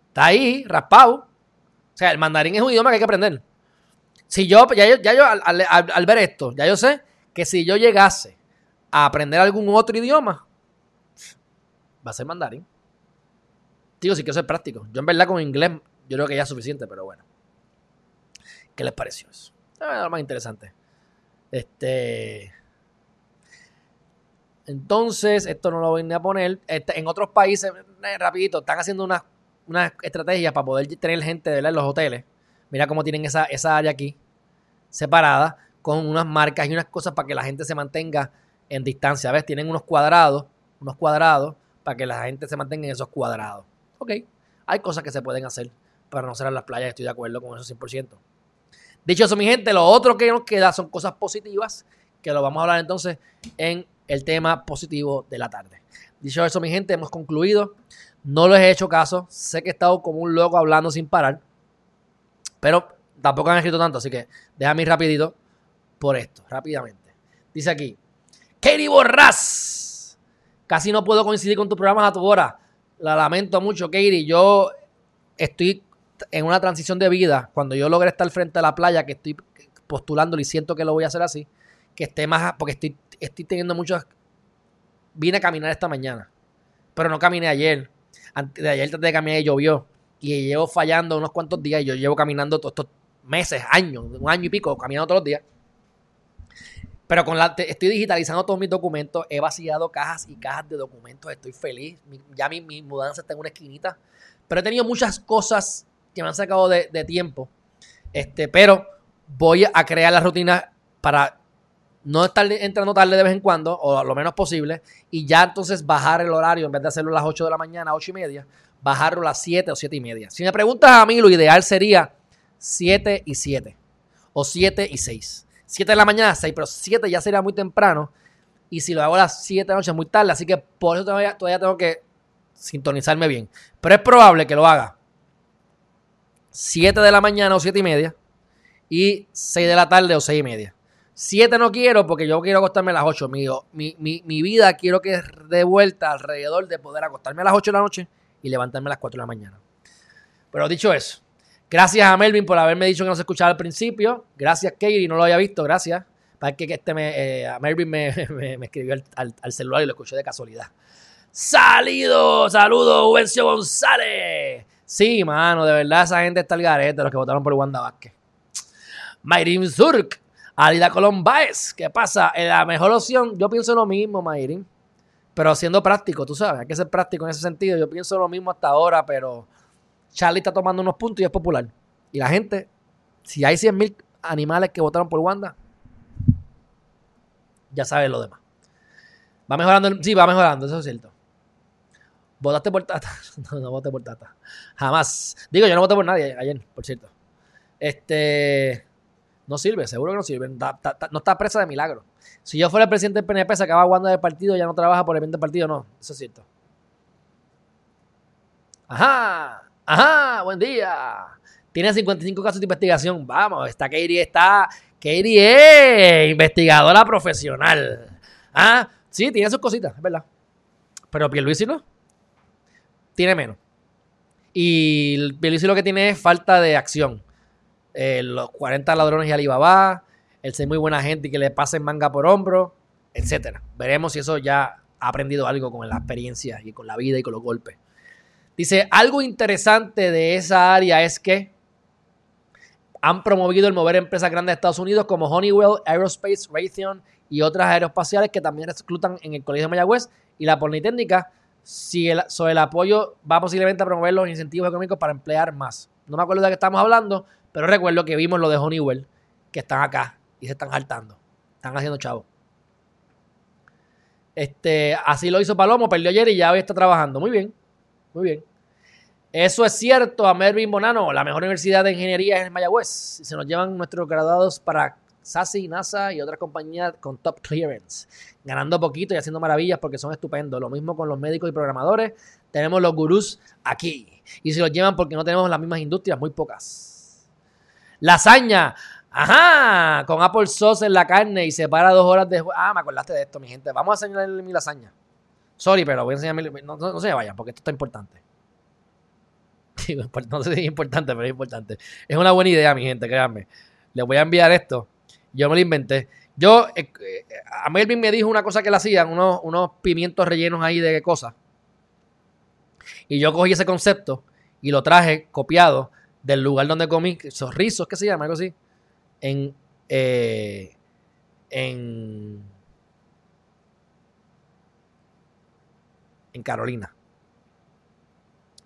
Está ahí, raspado. O sea, el mandarín es un idioma que hay que aprender. Si yo, ya yo, al, ver esto, ya yo sé que si yo llegase a aprender algún otro idioma, va a ser mandarín. Digo, sí que eso es práctico. Yo en verdad con inglés, yo creo que ya es suficiente, pero bueno. ¿Qué les pareció eso? Ah, lo más interesante. Este. Entonces, esto no lo voy a poner. Este, en otros países, eh, rapidito, están haciendo unas unas estrategias para poder tener gente ¿verdad? en los hoteles. Mira cómo tienen esa, esa área aquí separada con unas marcas y unas cosas para que la gente se mantenga en distancia. ¿Ves? Tienen unos cuadrados, unos cuadrados para que la gente se mantenga en esos cuadrados. Ok, hay cosas que se pueden hacer para no cerrar las playas, estoy de acuerdo con eso 100%. Dicho eso, mi gente, lo otro que nos queda son cosas positivas, que lo vamos a hablar entonces en el tema positivo de la tarde. Dicho eso, mi gente, hemos concluido. No les he hecho caso. Sé que he estado como un loco hablando sin parar. Pero tampoco han escrito tanto, así que déjame ir rapidito por esto, rápidamente. Dice aquí, Katie Borrás. Casi no puedo coincidir con tus programas a tu hora. La lamento mucho, Katie. Yo estoy en una transición de vida. Cuando yo logre estar frente a la playa, que estoy postulándolo y siento que lo voy a hacer así, que esté más, porque estoy, estoy teniendo muchas... Vine a caminar esta mañana, pero no caminé ayer. Antes de ayer traté de caminar y llovió. Y llevo fallando unos cuantos días y yo llevo caminando todos estos meses, años, un año y pico, caminando todos los días. Pero con la, estoy digitalizando todos mis documentos, he vaciado cajas y cajas de documentos, estoy feliz. Ya mi, mudanza está en una esquinita. Pero he tenido muchas cosas que me han sacado de, tiempo. Este, pero voy a crear la rutina para no estar entrando tarde de vez en cuando, o lo menos posible, y ya entonces bajar el horario, en vez de hacerlo a las 8 de la mañana, 8 y media, bajarlo a las 7 o 7 y media. Si me preguntas a mí, lo ideal sería 7 y 7, o 7 y 6. 7 de la mañana, 6, pero 7 ya sería muy temprano, y si lo hago a las 7 de la noche es muy tarde, así que por eso todavía, todavía tengo que sintonizarme bien. Pero es probable que lo haga 7 de la mañana o 7 y media, y 6 de la tarde o 6 y media. 7 no quiero porque yo quiero acostarme a las 8. Mi, mi, mi, vida quiero que de vuelta alrededor de poder acostarme a las 8 de la noche y levantarme a las 4 de la mañana. Pero dicho eso, gracias a Melvin por haberme dicho que no se escuchaba al principio. Gracias, Katie, no lo había visto, gracias. Para que este eh, Melvin me, escribió al, celular y lo escuché de casualidad. ¡Salido! ¡Saludos, Ubencio González! Sí, mano, de verdad esa gente está al garete, los que votaron por Wanda Vázquez. Mayrim Zurk, Alida Colón. ¿Qué pasa? Eh, La mejor opción, yo pienso lo mismo, Mayrim. Pero siendo práctico, tú sabes, hay que ser práctico en ese sentido. Yo pienso lo mismo hasta ahora, pero Charlie está tomando unos puntos y es popular. Y la gente, si hay 100 mil animales que votaron por Wanda, ya sabes lo demás. Va mejorando, sí, va mejorando, eso es cierto. ¿Votaste por Tata? No, no voté por Tata. Jamás. Digo, yo no voté por nadie ayer, por cierto. Este. No sirve, seguro que no sirve. No está presa de milagro. Si yo fuera el presidente del PNP, se acaba Wanda del partido, ya no trabaja por el bien del partido, no. Eso es cierto. Ajá, ajá, buen día. Tiene 55 casos de investigación. Vamos, está Katie, está. Katie es investigadora profesional. Ah, sí, tiene sus cositas, es verdad. Pero Pierluisi no. Tiene menos. Y Pierluisi lo que tiene es falta de acción. Eh, los 40 ladrones y Alibaba, el ser muy buena gente y que le pasen manga por hombro, etcétera. Veremos si eso ya ha aprendido algo con la experiencia y con la vida y con los golpes. Dice, algo interesante de esa área es que han promovido el mover empresas grandes de Estados Unidos como Honeywell, Aerospace, Raytheon y otras aeroespaciales que también reclutan en el Colegio de Mayagüez y la Politécnica. Si el, sobre el apoyo va posiblemente a promover los incentivos económicos para emplear más. No me acuerdo de qué estamos hablando, pero recuerdo que vimos lo de Honeywell, que están acá y se están saltando. Están haciendo chavo. Este, así lo hizo Palomo, perdió ayer y ya hoy está trabajando. Muy bien, muy bien. Eso es cierto a Mervin Bonano, la mejor universidad de ingeniería es en Mayagüez. Se nos llevan nuestros graduados para SASI, NASA y otras compañías con top clearance, ganando poquito y haciendo maravillas porque son estupendos. Lo mismo con los médicos y programadores. Tenemos los gurús aquí. Y se los llevan porque no tenemos las mismas industrias, muy pocas. Lasaña. Ajá, con Apple Sauce en la carne y separa dos horas de... Ah, me acordaste de esto, mi gente. Vamos a enseñarle mi lasaña. Sorry, pero voy a enseñar mi... No, no, se vayan porque esto está importante. No sé si es importante, pero es importante. Es una buena idea, mi gente, créanme. Les voy a enviar esto. Yo me lo inventé. Yo, eh, eh, a Melvin me dijo una cosa que le hacían, unos, unos pimientos rellenos ahí de cosas. Y yo cogí ese concepto y lo traje copiado del lugar donde comí, Sorrisos, ¿qué se llama? Algo así. En, eh, en, en Carolina.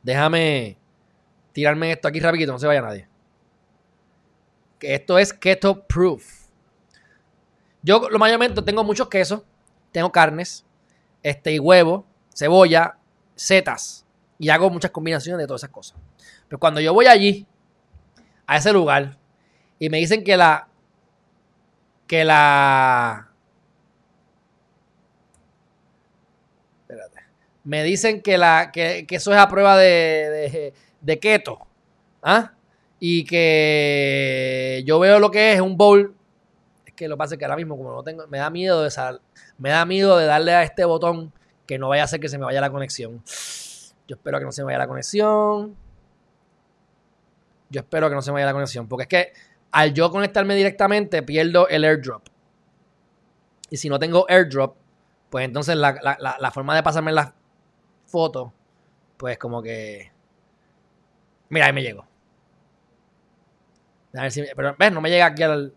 Déjame tirarme esto aquí rapidito, no se vaya nadie. Que esto es keto proof. Yo lo mayormente tengo muchos quesos, tengo carnes, este y huevo, cebolla, setas y hago muchas combinaciones de todas esas cosas. Pero cuando yo voy allí a ese lugar y me dicen que la que la espérate, me dicen que la que, eso es a prueba de, de, keto, ¿ah? Y que yo veo lo que es un bowl es que lo que pasa es que ahora mismo como no tengo me da miedo de me da miedo de darle a este botón que no vaya a hacer que se me vaya la conexión. Yo espero que no se me vaya la conexión. Yo espero que no se me vaya la conexión. Porque es que al yo conectarme directamente pierdo el airdrop. Y si no tengo airdrop, pues entonces la, forma de pasarme las fotos, pues como que... Mira, ahí me llegó. A ver si, pero ves, no me llega aquí al...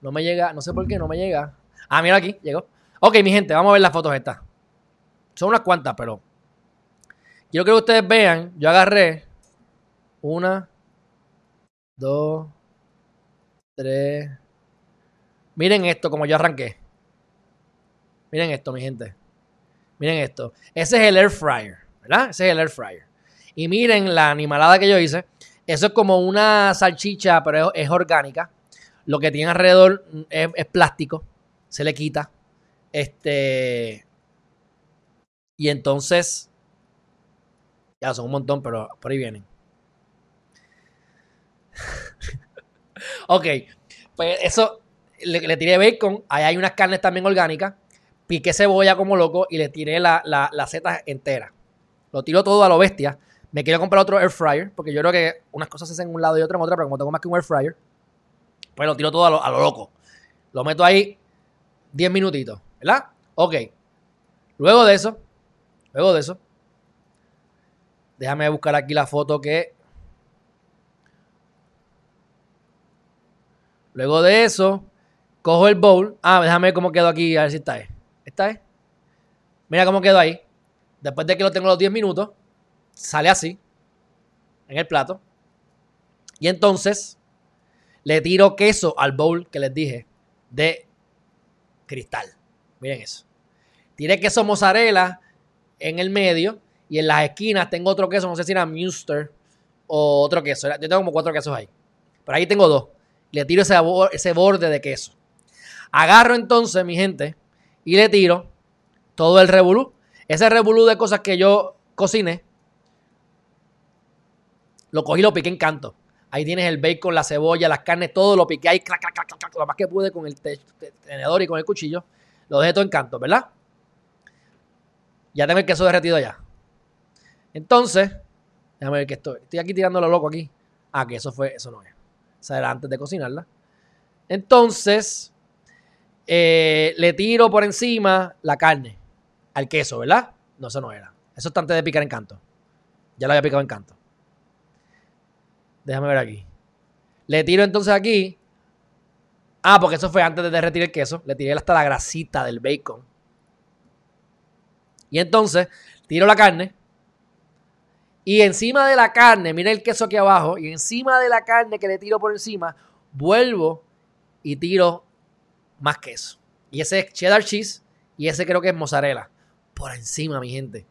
No me llega, no sé por qué, no me llega. Ah, mira aquí, llegó. Ok, mi gente, vamos a ver las fotos estas. Son unas cuantas, pero... Quiero que ustedes vean, yo agarré una, dos, tres. Miren esto, como yo arranqué. Miren esto, mi gente. Miren esto. Ese es el air fryer, ¿verdad? Ese es el air fryer. Y miren la animalada que yo hice. Eso es como una salchicha, pero es, orgánica. Lo que tiene alrededor es, plástico. Se le quita. Este. Y entonces. Ya son un montón, pero por ahí vienen. ok, pues eso, le, tiré bacon, ahí hay unas carnes también orgánicas, piqué cebolla como loco y le tiré la, la, la seta entera. Lo tiro todo a lo bestia. Me quiero comprar otro air fryer, porque yo creo que unas cosas se hacen en un lado y otra en otra, pero como tengo más que un air fryer, pues lo tiro todo a lo, a lo loco. Lo meto ahí 10 minutitos, ¿verdad? Ok. Luego de eso, luego de eso, déjame buscar aquí la foto que Luego de eso, cojo el bowl. Ah, déjame ver cómo quedó aquí, a ver si está ahí. Mira cómo quedó ahí. Después de que lo tengo los 10 minutos, sale así, en el plato. Y entonces, le tiro queso al bowl que les dije, de cristal. Miren eso. Tiré queso mozzarella en el medio y en las esquinas tengo otro queso, no sé si era Munster o otro queso. Yo tengo como cuatro quesos ahí. Pero ahí tengo dos le tiro ese, ese borde de queso. Agarro entonces, mi gente, y le tiro todo el revolú. Ese revolú de cosas que yo cociné, lo cogí y lo piqué en canto. Ahí tienes el bacon, la cebolla, las carnes, todo lo piqué ahí, lo más que pude con el tenedor y con el cuchillo. Lo dejé todo en canto, ¿verdad? Ya tengo el queso derretido ya. Entonces, déjame ver que estoy. Estoy aquí tirándolo loco aquí. Ah, que eso fue, eso no es. O era antes de cocinarla. Entonces, eh, le tiro por encima la carne al queso, ¿verdad? No, eso no era. Eso está antes de picar en canto. Ya lo había picado en canto. Déjame ver aquí. Le tiro entonces aquí. Ah, porque eso fue antes de derretir el queso. Le tiré hasta la grasita del bacon. Y entonces tiro la carne. Y encima de la carne, mira el queso aquí abajo, y encima de la carne que le tiro por encima, vuelvo y tiro más queso. Y ese es cheddar cheese y ese creo que es mozzarella. Por encima, mi gente.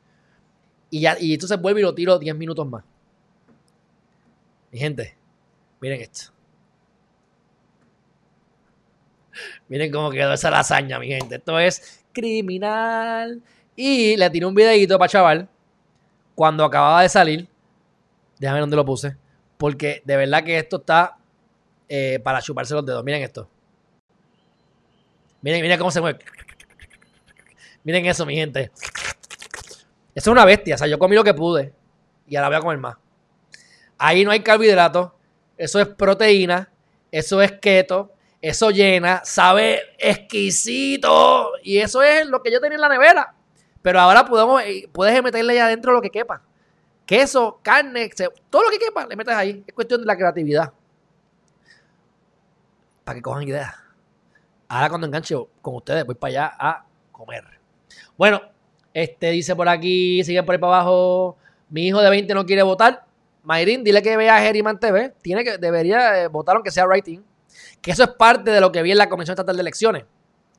Y, ya, y entonces vuelvo y lo tiro 10 minutos más. Mi gente, miren esto. Miren cómo quedó esa lasaña, mi gente. Esto es criminal. Y le tiro un videito para chaval cuando acababa de salir. Déjame ver dónde lo puse. Porque de verdad que esto está eh, para chuparse los dedos. Miren esto. Miren, miren cómo se mueve. Miren eso, mi gente. Eso es una bestia. O sea, yo comí lo que pude. Y ahora voy a comer más. Ahí no hay carbohidratos. Eso es proteína. eso es keto, eso llena, sabe exquisito. Y eso es lo que yo tenía en la nevera. Pero ahora podemos, eh, puedes meterle ahí adentro lo que quepa. Queso, carne, todo lo que quepa, le metes ahí. Es cuestión de la creatividad. Para que cojan ideas. Ahora cuando enganche con ustedes, voy para allá a comer. Bueno, este dice por aquí, sigue por ahí para abajo. Mi hijo de 20 no quiere votar. Mayrin, dile que vea a Geriman TV. Tiene que, debería eh, votar aunque sea writing. Que eso es parte de lo que vi en la Comisión Estatal de Elecciones.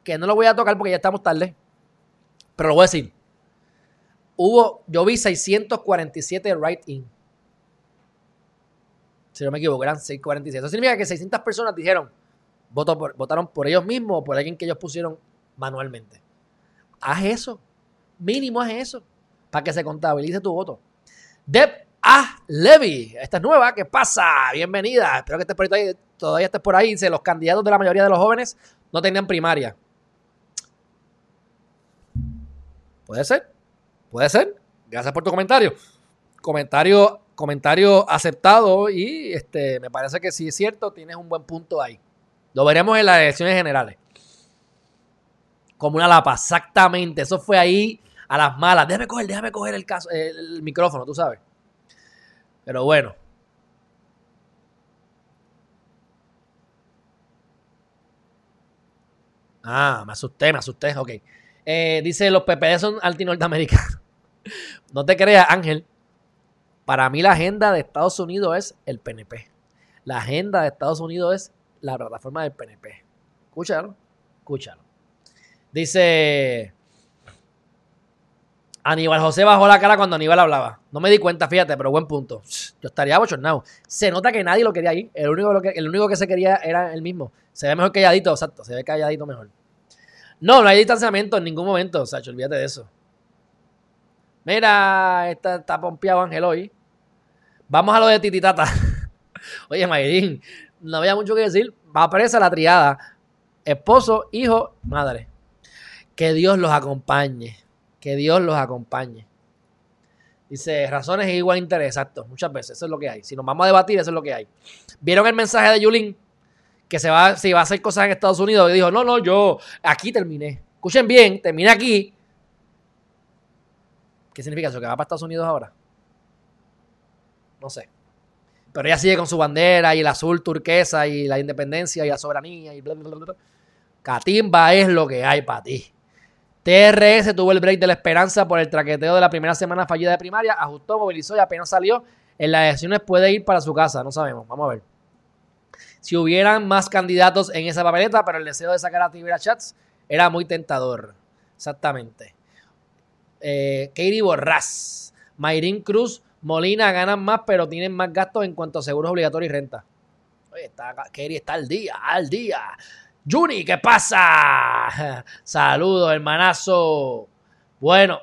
Que no lo voy a tocar porque ya estamos tarde. Pero lo voy a decir. Hubo, yo vi 647 write-in. Si no me equivoco, eran 647. Eso significa que 600 personas dijeron, votaron por ellos mismos o por alguien que ellos pusieron manualmente. Haz eso. Mínimo haz eso. Para que se contabilice tu voto. Deb A. Levy. Esta es nueva. ¿Qué pasa? Bienvenida. Espero que estés por ahí. Todavía estés por ahí. Dice, los candidatos de la mayoría de los jóvenes no tenían primaria. Puede ser. Puede ser. Gracias por tu comentario. Comentario, comentario aceptado y este, me parece que sí es cierto, tienes un buen punto ahí. Lo veremos en las elecciones generales. Como una lapa, exactamente. Eso fue ahí a las malas. Déjame coger, déjame coger el, caso, el, micrófono, tú sabes. Pero bueno. Ah, me asusté, me asusté, ok. Eh, dice, los PPD son anti-norteamericanos. no te creas, Ángel. Para mí la agenda de Estados Unidos es el PNP. La agenda de Estados Unidos es la plataforma del PNP. Escúchalo, escúchalo. Dice Aníbal José bajó la cara cuando Aníbal hablaba. No me di cuenta, fíjate, pero buen punto. Yo estaría bochornado. Se nota que nadie lo quería ahí. El único, que, el único que se quería era el mismo. Se ve mejor calladito, exacto. Se ve calladito mejor. No, no hay distanciamiento en ningún momento, Sacho. Olvídate de eso. Mira, está, está pompeado Ángel hoy. Vamos a lo de Tititata. Oye, Mayrín, no había mucho que decir. Va presa la triada. Esposo, hijo, madre. Que Dios los acompañe. Que Dios los acompañe. Dice, razones igual interés, exacto. Muchas veces, eso es lo que hay. Si nos vamos a debatir, eso es lo que hay. ¿Vieron el mensaje de Yulín? Que se va, si va a hacer cosas en Estados Unidos. Y dijo, no, no, yo aquí terminé. Escuchen bien, terminé aquí. ¿Qué significa eso? ¿Que va para Estados Unidos ahora? No sé. Pero ella sigue con su bandera y el azul turquesa y la independencia y la soberanía y bla, bla, bla. Catimba es lo que hay para ti. TRS tuvo el break de la esperanza por el traqueteo de la primera semana fallida de primaria, ajustó, movilizó y apenas salió. En las elecciones puede ir para su casa, no sabemos, vamos a ver. Si hubieran más candidatos en esa papeleta, pero el deseo de sacar a Tibera Chats era muy tentador. Exactamente. Eh, Katie Borrás, Mayrin Cruz Molina ganan más, pero tienen más gastos en cuanto a seguros obligatorios y renta. Oye, está, Kerry está al día, al día. Juni, ¿qué pasa? Saludos, hermanazo. Bueno,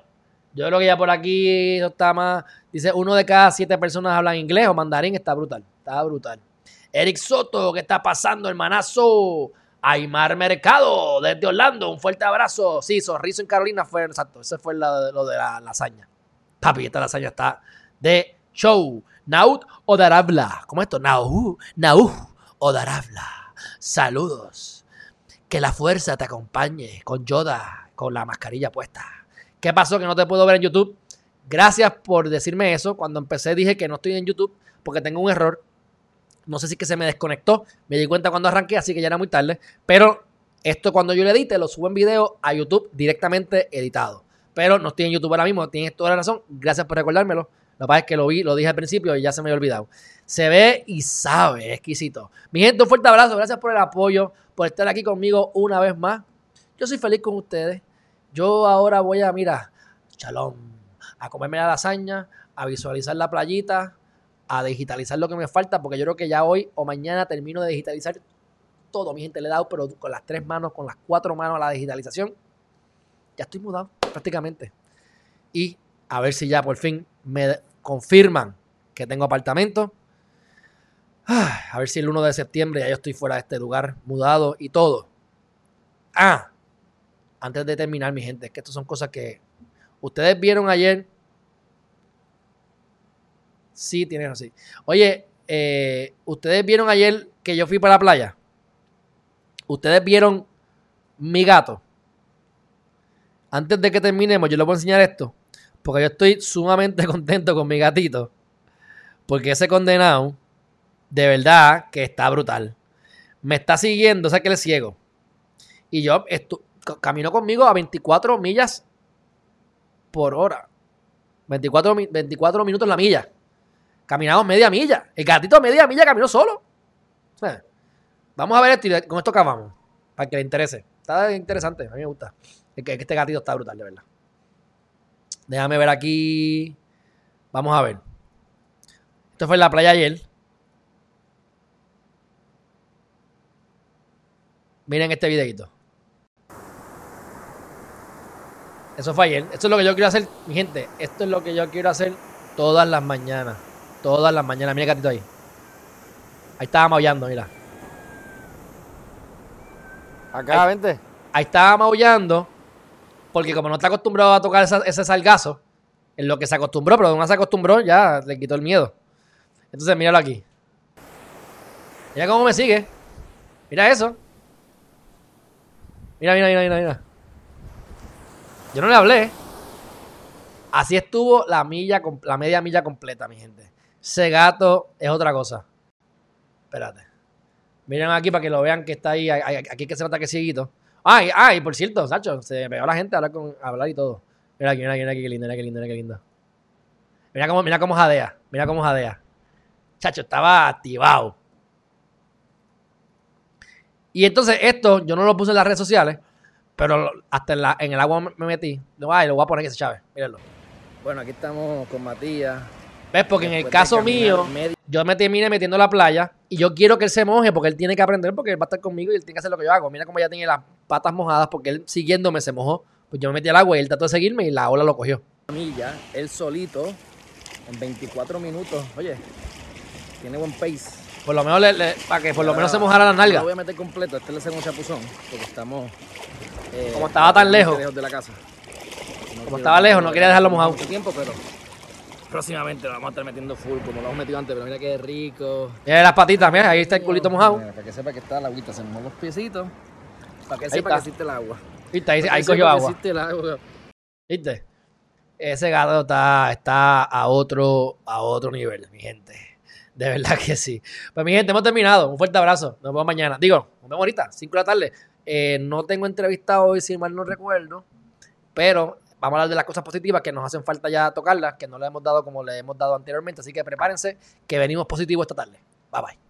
yo creo que ya por aquí está más. Dice, uno de cada siete personas hablan inglés o mandarín. Está brutal, está brutal. Eric Soto, ¿qué está pasando, hermanazo? Aymar Mercado, desde Orlando, un fuerte abrazo. Sí, Sorriso en Carolina fue, exacto, ese fue lo de la lasaña. Papi, esta lasaña está de show. Naut Odarabla. ¿Cómo es esto? Nau, Nau Odarabla. Saludos. Que la fuerza te acompañe con Yoda, con la mascarilla puesta. ¿Qué pasó que no te puedo ver en YouTube? Gracias por decirme eso. Cuando empecé dije que no estoy en YouTube porque tengo un error. No sé si que se me desconectó. Me di cuenta cuando arranqué, así que ya era muy tarde. Pero esto cuando yo lo edite, lo subo en video a YouTube directamente editado. Pero no estoy en YouTube ahora mismo. Tienes toda la razón. Gracias por recordármelo. Lo que pasa es que lo vi, lo dije al principio y ya se me había olvidado. Se ve y sabe, exquisito. Mi gente, un fuerte abrazo. Gracias por el apoyo, por estar aquí conmigo una vez más. Yo soy feliz con ustedes. Yo ahora voy a, mira, chalón, a comerme la lasaña, a visualizar la playita, a digitalizar lo que me falta, porque yo creo que ya hoy o mañana termino de digitalizar todo. Mi gente le he dado, pero con las tres manos, con las cuatro manos a la digitalización. Ya estoy mudado prácticamente. Y a ver si ya por fin me confirman que tengo apartamento. A ver si el 1 de septiembre ya yo estoy fuera de este lugar, mudado y todo. Ah, antes de terminar, mi gente, es que estas son cosas que ustedes vieron ayer. Sí, tienen así. Oye, eh, ustedes vieron ayer que yo fui para la playa. Ustedes vieron mi gato. Antes de que terminemos, yo les voy a enseñar esto. Porque yo estoy sumamente contento con mi gatito. Porque ese condenado, de verdad, que está brutal. Me está siguiendo, o sea que él es ciego. Y yo camino conmigo a 24 millas por hora. 24, mi- 24 minutos la milla. Caminamos media milla. El gatito media milla caminó solo. O sea, vamos a ver esto y con esto acabamos. Para que le interese. Está interesante, a mí me gusta. Este gatito está brutal, de verdad. Déjame ver aquí. Vamos a ver. Esto fue en la playa ayer. Miren este videito. Eso fue ayer. Esto es lo que yo quiero hacer, mi gente. Esto es lo que yo quiero hacer todas las mañanas. Todas las mañanas. Mira el gatito ahí. Ahí estaba maullando, mira. Acá, vente. Ahí estaba maullando. Porque como no está acostumbrado a tocar ese salgazo, en lo que se acostumbró, pero una se acostumbró, ya le quitó el miedo. Entonces, míralo aquí. Mira cómo me sigue. Mira eso. Mira, mira, mira, mira, mira. Yo no le hablé. Así estuvo la milla, la media milla completa, mi gente. Ese gato es otra cosa. Espérate. Miren aquí para que lo vean que está ahí. Aquí que se nota que es. Ay, ay, por cierto, Sacho, se pegó la gente a hablar, a hablar y todo. Mira aquí, mira aquí, mira aquí, qué lindo, mira qué lindo, mira qué lindo. Mira cómo, mira cómo jadea, mira cómo jadea. Chacho, estaba activado. Y entonces esto, yo no lo puse en las redes sociales, pero hasta en, en el agua me me metí. Ay, lo voy a poner que se chave, mírenlo. Bueno, aquí estamos con Matías. ¿Ves? Porque en el caso mío, yo me terminé metiendo a la playa y yo quiero que él se moje porque él tiene que aprender porque él va a estar conmigo y él tiene que hacer lo que yo hago. Mira cómo ya tiene las patas mojadas porque él siguiéndome se mojó. Pues yo me metí al agua y él trató de seguirme y la ola lo cogió. milla, él solito, en 24 minutos. Oye, tiene buen pace. Por lo menos le- le- para que por lo menos se mojara la nalga. lo voy a meter completo, este es el segundo chapuzón, porque estamos... eh, Como estaba tan lejos. de la casa. No quiero estaba lejos, no quería dejarlo mojado. Mucho tiempo, pero próximamente lo vamos a estar metiendo full, como lo hemos metido antes, pero mira qué rico. Mira las patitas, mira, ahí está el culito mojado. Mira, para que sepa que está la agüita, se mojó los piecitos. Para que Ahí sepa está. que existe el agua. ¿Viste? Ahí, ahí cogió agua. existe el agua. ¿Viste? Ese gato está, está a otro, a otro nivel, mi gente. De verdad que sí. Pues mi gente, hemos terminado. Un fuerte abrazo. Nos vemos mañana. Digo, nos vemos ahorita, 5 de la tarde. Eh, no tengo entrevista hoy, si mal no recuerdo. Pero vamos a hablar de las cosas positivas que nos hacen falta ya tocarlas, que no le hemos dado como le hemos dado anteriormente. Así que prepárense, que venimos positivos esta tarde. Bye bye.